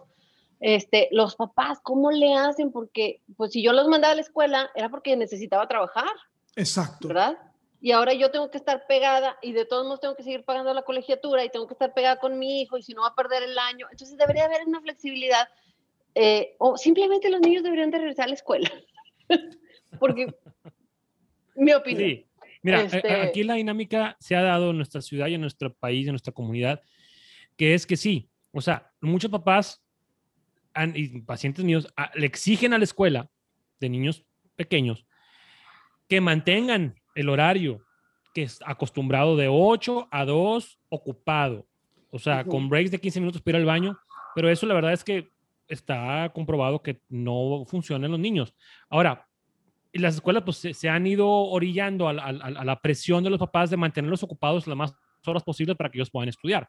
Speaker 4: Este, los papás, ¿cómo le hacen? Porque, pues, si yo los mandaba a la escuela, era porque necesitaba trabajar.
Speaker 2: Exacto.
Speaker 4: ¿Verdad? y ahora yo tengo que estar pegada y de todos modos tengo que seguir pagando la colegiatura y tengo que estar pegada con mi hijo y si no va a perder el año. Entonces debería haber una flexibilidad eh, o simplemente los niños deberían de regresar a la escuela. Porque, mi opinión. Sí.
Speaker 3: Mira, este aquí la dinámica se ha dado en nuestra ciudad y en nuestro país, en nuestra comunidad, que es que sí, o sea, muchos papás y pacientes míos le exigen a la escuela de niños pequeños que mantengan el horario que es acostumbrado de 8 a 2 ocupado. O sea, con breaks de 15 minutos para ir al baño. Pero eso la verdad es que está comprobado que no funciona en los niños. Ahora, las escuelas pues se, han ido orillando a, la presión de los papás de mantenerlos ocupados las más horas posibles para que ellos puedan estudiar.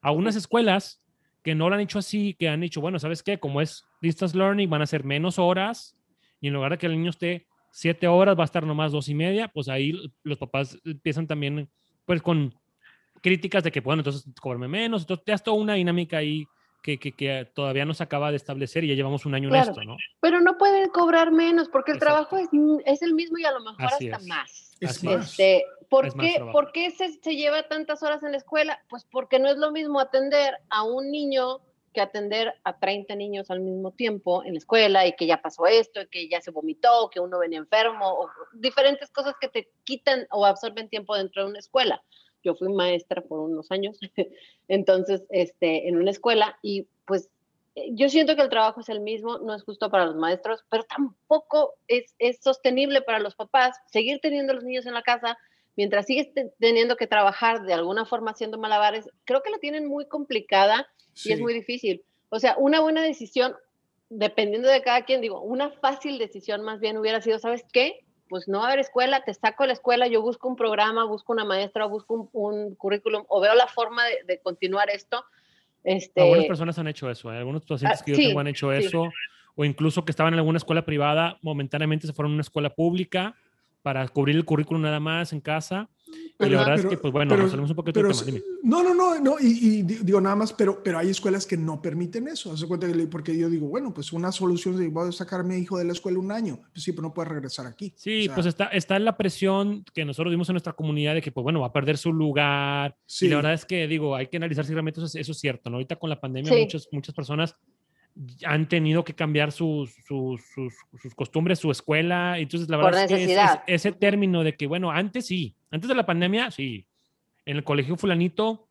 Speaker 3: Algunas escuelas que no lo han hecho así, que han dicho, bueno, ¿sabes qué? Como es distance learning, van a ser menos horas y en lugar de que el niño esté siete horas, va a estar nomás dos y media, pues ahí los papás empiezan también, pues con críticas de que, bueno, entonces cobrarme menos, entonces te has toda una dinámica ahí que, que, que, todavía no se acaba de establecer y ya llevamos un año en esto, ¿no?
Speaker 4: Pero no pueden cobrar menos porque el trabajo es, es, el mismo y a lo mejor hasta más.
Speaker 2: Es
Speaker 4: más. Este, ¿Por qué, ¿por qué se, se, lleva tantas horas en la escuela? Pues porque no es lo mismo atender a un niño que atender a 30 niños al mismo tiempo en la escuela y que ya pasó esto, y que ya se vomitó, que uno venía enfermo, o diferentes cosas que te quitan o absorben tiempo dentro de una escuela. Yo fui maestra por unos años, entonces, este, en una escuela y pues eh, yo siento que el trabajo es el mismo, no es justo para los maestros, pero tampoco es, es sostenible para los papás seguir teniendo a los niños en la casa mientras sigues teniendo que trabajar de alguna forma haciendo malabares. Creo que la tienen muy complicada y es muy difícil. O sea, una buena decisión, dependiendo de cada quien, digo, una fácil decisión más bien hubiera sido, ¿sabes qué? Pues no va a haber escuela, te saco de la escuela, yo busco un programa, busco una maestra, busco un, currículum o veo la forma de, continuar esto. Este...
Speaker 3: Algunas personas han hecho eso, ¿eh? algunos pacientes ah, que yo tengo han hecho eso, o incluso que estaban en alguna escuela privada, momentáneamente se fueron a una escuela pública para cubrir el currículum nada más en casa pero, y la verdad es que, pues bueno, pero, nos un poquito tema.
Speaker 2: No, no, no, no y, digo nada más, pero, pero hay escuelas que no permiten eso. Hace cuenta que, porque yo digo, bueno, pues una solución es, voy a sacar a mi hijo de la escuela un año. Pues sí, pero no puede regresar aquí.
Speaker 3: Sí, pues está, está la presión que nosotros vimos en nuestra comunidad de que, pues bueno, va a perder su lugar. Sí. Y la verdad es que, digo, hay que analizar si realmente eso, es cierto, ¿no? Ahorita con la pandemia, muchas, muchas personas han tenido que cambiar sus, sus, sus, costumbres, su escuela. Entonces, la verdad es que ese término de que, bueno, antes sí, antes de la pandemia, sí, en el colegio fulanito,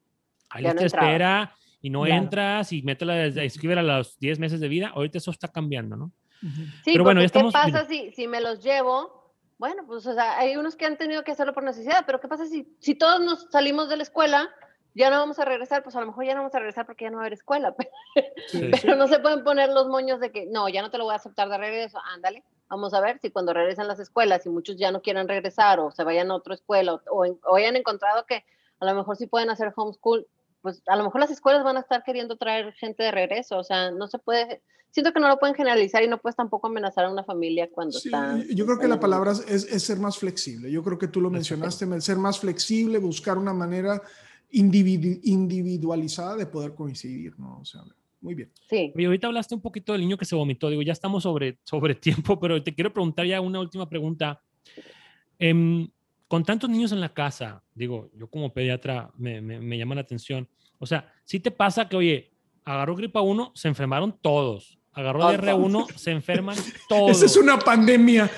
Speaker 3: ahí te espera y no entras y métela a escribir a los 10 meses de vida. Ahorita eso está cambiando, ¿no?
Speaker 4: Sí, Pero bueno, ¿qué pasa si, si me los llevo? Bueno, pues o sea, hay unos que han tenido que hacerlo por necesidad, pero ¿qué pasa si, si todos nos salimos de la escuela ya no vamos a regresar, pues a lo mejor ya no vamos a regresar porque ya no va a haber escuela, pero, no se pueden poner los moños de que, no, ya no te lo voy a aceptar de regreso, ándale, vamos a ver si cuando regresan las escuelas y muchos ya no quieren regresar o se vayan a otra escuela o, hayan encontrado que a lo mejor sí pueden hacer homeschool, pues a lo mejor las escuelas van a estar queriendo traer gente de regreso, o sea, no se puede, siento que no lo pueden generalizar y no puedes tampoco amenazar a una familia cuando sí, está...
Speaker 2: Yo creo que la palabra es, es, ser más flexible, yo creo que tú lo mencionaste, ser más flexible, buscar una manera individualizada de poder coincidir, ¿no? O sea, muy bien.
Speaker 4: Sí.
Speaker 3: Y ahorita hablaste un poquito del niño que se vomitó, digo, ya estamos sobre, sobre tiempo, pero te quiero preguntar ya una última pregunta. Em, con tantos niños en la casa, digo, yo como pediatra me, me, llama la atención. O sea, si te pasa que, oye, agarró gripa 1, se enfermaron todos. Agarró DR1, se enferman todos.
Speaker 2: Esa es una pandemia.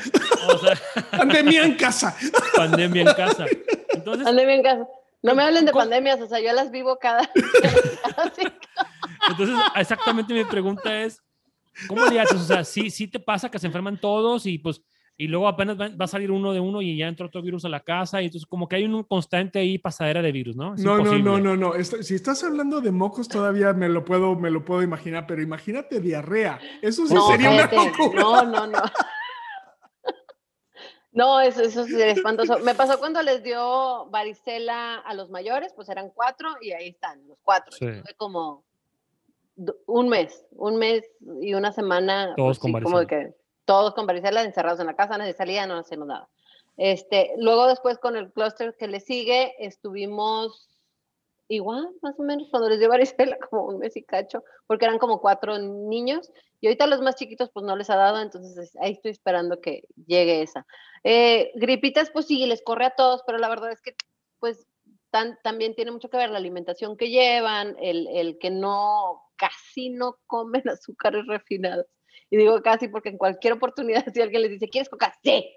Speaker 2: O sea, pandemia en casa.
Speaker 3: Pandemia en casa.
Speaker 4: Entonces, pandemia en casa. No me hablen de pandemias, o sea, yo las vivo cada.
Speaker 3: Entonces, exactamente mi pregunta es: ¿cómo le haces? O sea, sí, sí te pasa que se enferman todos y pues. Y luego apenas va, a salir uno de uno y ya entró otro virus a la casa. Y entonces, como que hay un constante ahí pasadera de virus, ¿no?
Speaker 2: no, no, no, no, no. si estás hablando de mocos, todavía me lo puedo, me lo puedo imaginar, pero imagínate diarrea. Eso sí sería una locura.
Speaker 4: No, no, no. No, eso, eso es espantoso. Me pasó cuando les dio varicela a los mayores, pues eran cuatro y ahí están, los cuatro. Fue como un mes, un mes y una semana.
Speaker 3: Todos pues con varicela. Como
Speaker 4: que, todos con varicela, encerrados en la casa, nadie salía, no hacemos nada. Este, luego después con el clúster que le sigue, estuvimos igual, más o menos, cuando les dio varicela, como un mes y cacho, porque eran como cuatro niños, y ahorita los más chiquitos pues no les ha dado, entonces ahí estoy esperando que llegue esa. Eh, gripitas pues sí, les corre a todos, pero la verdad es que pues también tiene mucho que ver la alimentación que llevan, el, el que no, casi no comen azúcares refinados. Y digo casi porque en cualquier oportunidad si alguien les dice, ¿quieres coca? Sí.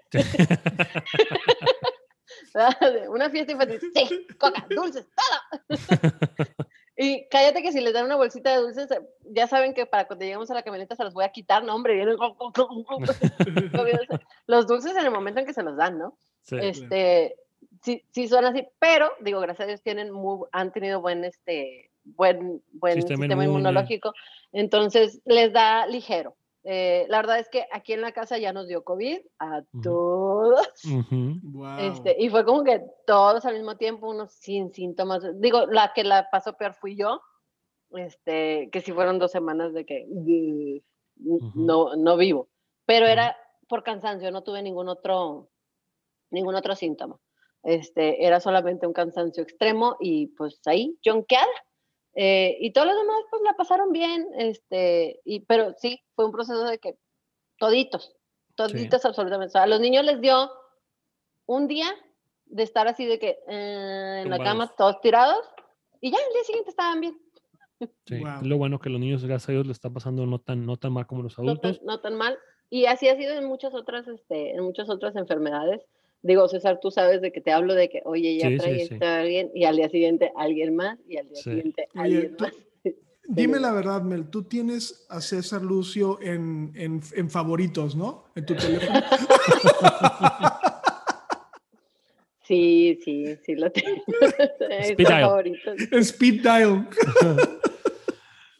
Speaker 4: una fiesta infantil, sí, coca, dulces, todo. y cállate que si les dan una bolsita de dulces, ya saben que para cuando lleguemos a la camioneta se los voy a quitar, no, hombre, los dulces en el momento en que se los dan, ¿no? Sí, este, sí, sí son así, pero digo, gracias a Dios tienen muy, han tenido buen, este, buen, buen sistema, inmunológico, entonces les da ligero. Eh, la verdad es que aquí en la casa ya nos dio COVID a todos. Este, y fue como que todos al mismo tiempo, unos sin síntomas. Digo, la que la pasó peor fui yo, este, que sí fueron dos semanas de que no, no vivo. Pero era por cansancio, no tuve ningún otro, ningún otro síntoma. Este, era solamente un cansancio extremo y pues ahí, jonqueada. Eh, y todos los demás pues la pasaron bien, este, y, pero sí, fue un proceso de que toditos, toditos absolutamente. a los niños les dio un día de estar así de que eh, en la cama todos tirados y ya el día siguiente estaban bien.
Speaker 3: Sí, lo bueno que los niños, gracias a Dios, le está pasando no tan, no tan mal como los adultos.
Speaker 4: No tan, mal. Y así ha sido en muchas otras, este, en muchas otras enfermedades. Digo, César, tú sabes de que te hablo de que, oye, ya trae sí, alguien, y al día siguiente alguien más, y al día siguiente alguien más.
Speaker 2: Dime la verdad, Mel, tú tienes a César Lucio en, en, en favoritos, ¿no? En tu teléfono.
Speaker 4: Sí, sí, sí lo tengo.
Speaker 3: Speed dial.
Speaker 2: Speed dial.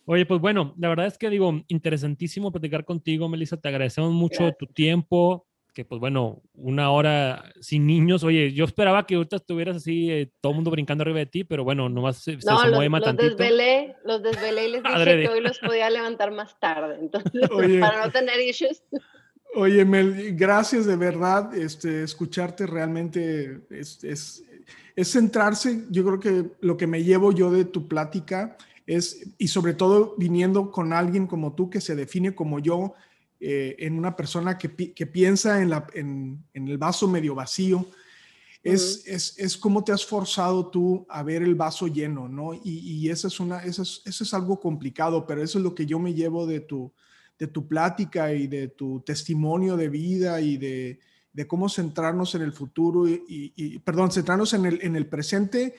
Speaker 3: Oye, pues bueno, la verdad es que digo, interesantísimo platicar contigo, Melissa. Te agradecemos mucho tu tiempo, que pues bueno, una hora sin niños. Oye, yo esperaba que ahorita estuvieras así, eh, todo el mundo brincando arriba de ti, pero bueno, nomás se,
Speaker 4: no, se los, los desvelé, los desvelé y les dije que hoy los podía levantar más tarde. Entonces, para no tener issues.
Speaker 2: Oye, Mel, gracias de verdad. Este, escucharte realmente es, es, es, centrarse. Yo creo que lo que me llevo yo de tu plática es, y sobre todo viniendo con alguien como tú que se define como yo, eh, en una persona que, que piensa en, la, en, en, el vaso medio vacío, es, es, es cómo te has forzado tú a ver el vaso lleno, ¿no? Y, y eso, es una, eso, es, eso es algo complicado, pero eso es lo que yo me llevo de tu, de tu plática y de tu testimonio de vida y de, cómo centrarnos en el futuro y, perdón, centrarnos en el, en el presente,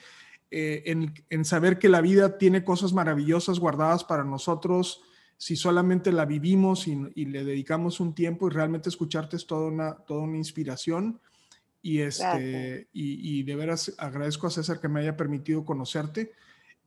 Speaker 2: eh, en, saber que la vida tiene cosas maravillosas guardadas para nosotros si solamente la vivimos y, le dedicamos un tiempo y realmente escucharte es toda una, toda una inspiración. Y, este, y, de veras agradezco a César que me haya permitido conocerte.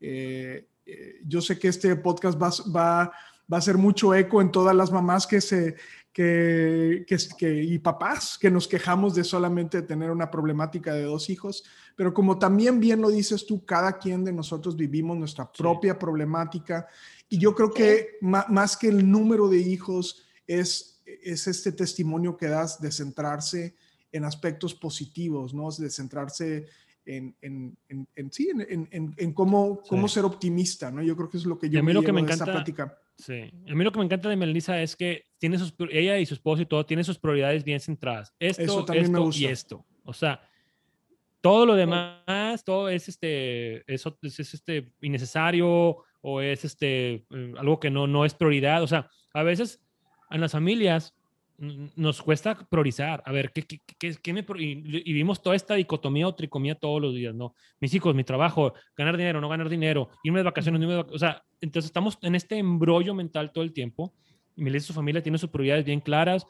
Speaker 2: Eh, eh, yo sé que este podcast va, va va a ser mucho eco en todas las mamás que se, que, que, y papás que nos quejamos de solamente tener una problemática de dos hijos, pero como también bien lo dices tú, cada quien de nosotros vivimos nuestra propia problemática y yo creo que más que el número de hijos es, es este testimonio que das de centrarse en aspectos positivos, ¿no? De centrarse en, en, en, sí, en, cómo, cómo ser optimista, ¿no? Yo creo que es lo que yo
Speaker 3: me,
Speaker 2: lo
Speaker 3: que me encanta, plática. Sí, a mí lo que me encanta de Melissa es que tiene sus, ella y su esposo y todo tiene sus prioridades bien centradas. Esto, esto y esto. O sea, todo lo demás, todo es este, eso es, este innecesario o es este eh, algo que no, no es prioridad. O sea, a veces en las familias nos cuesta priorizar. A ver, ¿qué, qué, qué, me, y, vimos toda esta dicotomía o tricomía todos los días, ¿no? Mis hijos, mi trabajo, ganar dinero, no ganar dinero, irme de vacaciones, irme de vacaciones. O sea, entonces estamos en este embrollo mental todo el tiempo. Y Melissa y su familia tiene sus prioridades bien claras.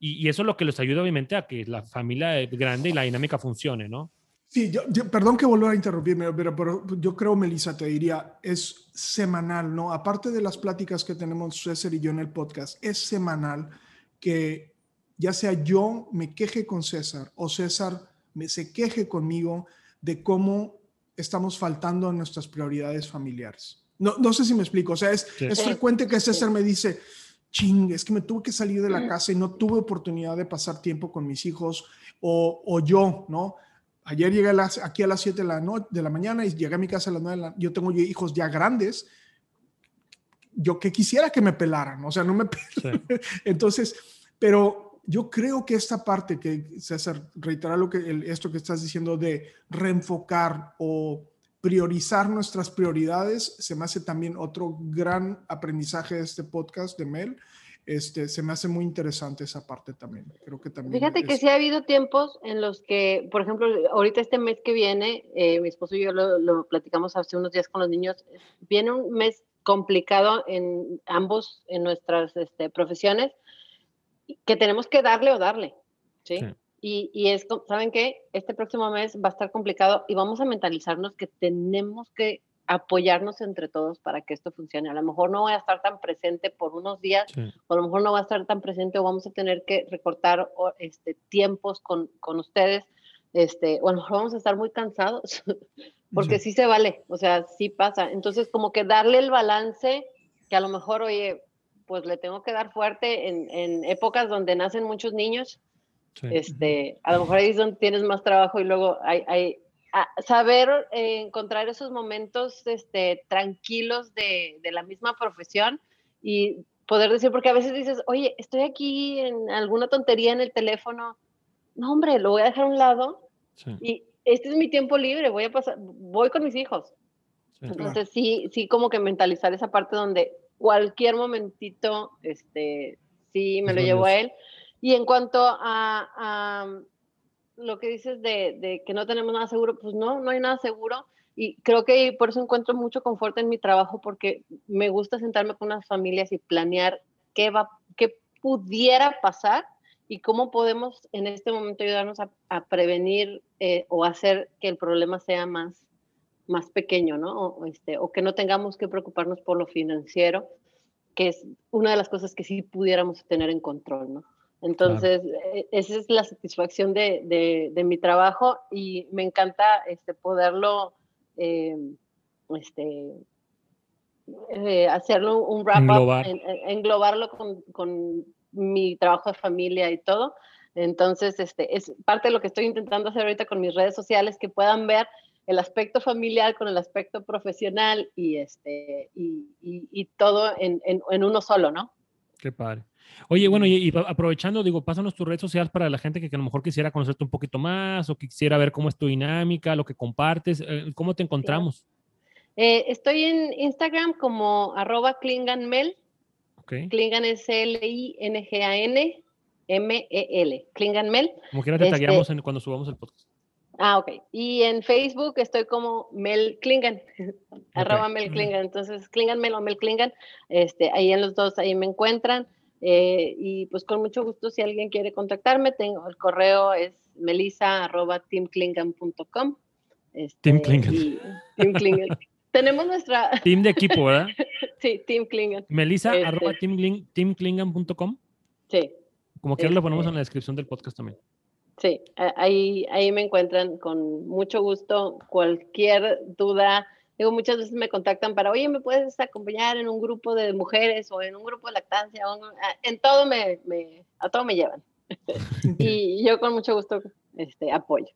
Speaker 3: Y, y, eso es lo que les ayuda, obviamente, a que la familia grande y la dinámica funcione, ¿no?
Speaker 2: Sí, yo, perdón que vuelva a interrumpirme, pero, pero, yo creo, Melissa, te diría, es semanal, ¿no? Aparte de las pláticas que tenemos César y yo en el podcast, es semanal que ya sea yo me queje con César o César me se queje conmigo de cómo estamos faltando a nuestras prioridades familiares. No, no sé si me explico, o sea, es, es frecuente que César me dice, ching, es que me tuve que salir de la casa y no tuve oportunidad de pasar tiempo con mis hijos o, o yo, ¿no? Ayer llegué aquí a las 7 de la, de la mañana y llegué a mi casa a las 9 de la Yo tengo hijos ya grandes yo que quisiera que me pelaran, o sea, no me Entonces, pero yo creo que esta parte que César reiterar lo que esto que estás diciendo de reenfocar o priorizar nuestras prioridades se me hace también otro gran aprendizaje de este podcast de Mel. Este, se me hace muy interesante esa parte también. Creo que también.
Speaker 4: Fíjate que sí ha habido tiempos en los que, por ejemplo, ahorita este mes que viene, eh, mi esposo y yo lo, lo, platicamos hace unos días con los niños, viene un mes complicado en ambos, en nuestras este, profesiones, que tenemos que darle o darle, ¿sí? Y, y es, ¿saben qué? Este próximo mes va a estar complicado y vamos a mentalizarnos que tenemos que apoyarnos entre todos para que esto funcione. A lo mejor no voy a estar tan presente por unos días, o a lo mejor no voy a estar tan presente o vamos a tener que recortar este, tiempos con, con ustedes, este, o a lo mejor vamos a estar muy cansados, porque sí. se vale, o sea, sí pasa. Entonces, como que darle el balance, que a lo mejor, oye, pues le tengo que dar fuerte en, épocas donde nacen muchos niños. Este, a lo mejor ahí es donde tienes más trabajo y luego hay, hay saber eh, encontrar esos momentos este, tranquilos de, de, la misma profesión y poder decir, porque a veces dices, oye, estoy aquí en alguna tontería en el teléfono, no hombre, lo voy a dejar a un lado y este es mi tiempo libre, voy a pasar, voy con mis hijos. Entonces sí, sí como que mentalizar esa parte donde cualquier momentito, este, sí me lo llevo a él. Y en cuanto a, lo que dices de, que no tenemos nada seguro, pues no, no hay nada seguro. Y creo que por eso encuentro mucho confort en mi trabajo, porque me gusta sentarme con las familias y planear qué, va, qué pudiera pasar y cómo podemos en este momento ayudarnos a, prevenir eh, o hacer que el problema sea más, más pequeño, ¿no? O, este, o que no tengamos que preocuparnos por lo financiero, que es una de las cosas que sí pudiéramos tener en control, ¿no? Entonces, e, esa es la satisfacción de, de, mi trabajo y me encanta este, poderlo, eh, este, eh, hacerlo un wrap-up, englobarlo con, con, mi trabajo de familia y todo. Entonces, este, es parte de lo que estoy intentando hacer ahorita con mis redes sociales, que puedan ver el aspecto familiar con el aspecto profesional y, este, y, y, todo en, en, uno solo, ¿no?
Speaker 3: Qué padre. Oye, bueno, y, aprovechando, digo, pásanos tus redes sociales para la gente que, a lo mejor quisiera conocerte un poquito más o quisiera ver cómo es tu dinámica, lo que compartes, eh, ¿cómo te encontramos?
Speaker 4: Eh, estoy en Instagram como arroba klinganmel. Okay. Klingan es L-I-N-G-A-N M-E-L. Klinganmel.
Speaker 3: Como quiera te este, tagueamos cuando subamos el podcast.
Speaker 4: Ah, ok. Y en Facebook estoy como Mel Klingan, arroba Mel Klingan. Entonces, Klingan Mel o Mel Klingan, este, ahí en los dos, ahí me encuentran. Eh, y pues con mucho gusto, si alguien quiere contactarme, tengo el correo es melissa arroba teamklingan.com.
Speaker 3: Este, Team Klingan.
Speaker 4: Team Klingan. Tenemos nuestra...
Speaker 3: Team de equipo, ¿verdad?
Speaker 4: sí, Team Klingan.
Speaker 3: Melissa este arroba teamklingan.com.
Speaker 4: Sí.
Speaker 3: Como quiera lo ponemos en la descripción del podcast también.
Speaker 4: Sí, ahí, ahí me encuentran con mucho gusto. Cualquier duda, digo, muchas veces me contactan para, oye, ¿me puedes acompañar en un grupo de mujeres o en un grupo de lactancia? en todo me, me, a todo me llevan. y yo con mucho gusto este, apoyo.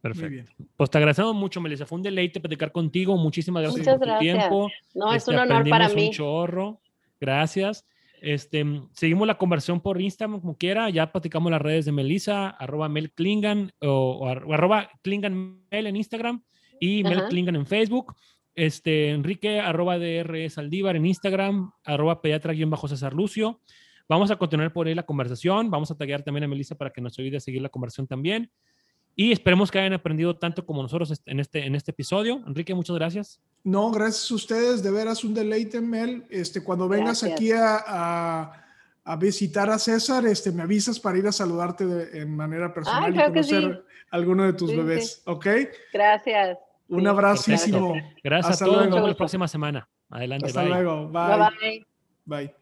Speaker 3: Perfecto. Pues te agradecemos mucho, Melissa. Fue un deleite platicar contigo. Muchísimas gracias
Speaker 4: por tu tiempo. No, es un este, honor para mí.
Speaker 3: un chorro. Gracias. Este, seguimos la conversión por Instagram como quiera. Ya platicamos las redes de Melissa, arroba Mel Klingan o, arroba Klingan Mel en Instagram y Mel Klingan en Facebook. Este, Enrique, arroba DR Saldívar en Instagram, arroba pediatra-césar Lucio. Vamos a continuar por ahí la conversación. Vamos a taggear también a Melissa para que nos ayude a seguir la conversación también. Y esperemos que hayan aprendido tanto como nosotros en este, en este episodio. Enrique, muchas gracias.
Speaker 2: No, gracias a ustedes. De veras, un deleite, Mel. Este, cuando vengas aquí a, a, visitar a César, este, me avisas para ir a saludarte de, en manera personal y conocer a alguno de tus bebés. ¿Ok?
Speaker 4: Gracias.
Speaker 2: Un abracísimo.
Speaker 3: Gracias a todos. Nos vemos la próxima semana. Adelante.
Speaker 2: Hasta luego. Bye.
Speaker 4: Bye.
Speaker 2: bye.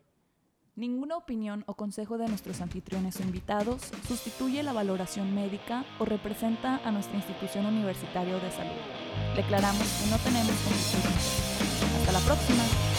Speaker 1: Ninguna opinión o consejo de nuestros anfitriones o invitados sustituye la valoración médica o representa a nuestra institución universitaria de salud. Declaramos que no tenemos condiciones. Hasta la próxima.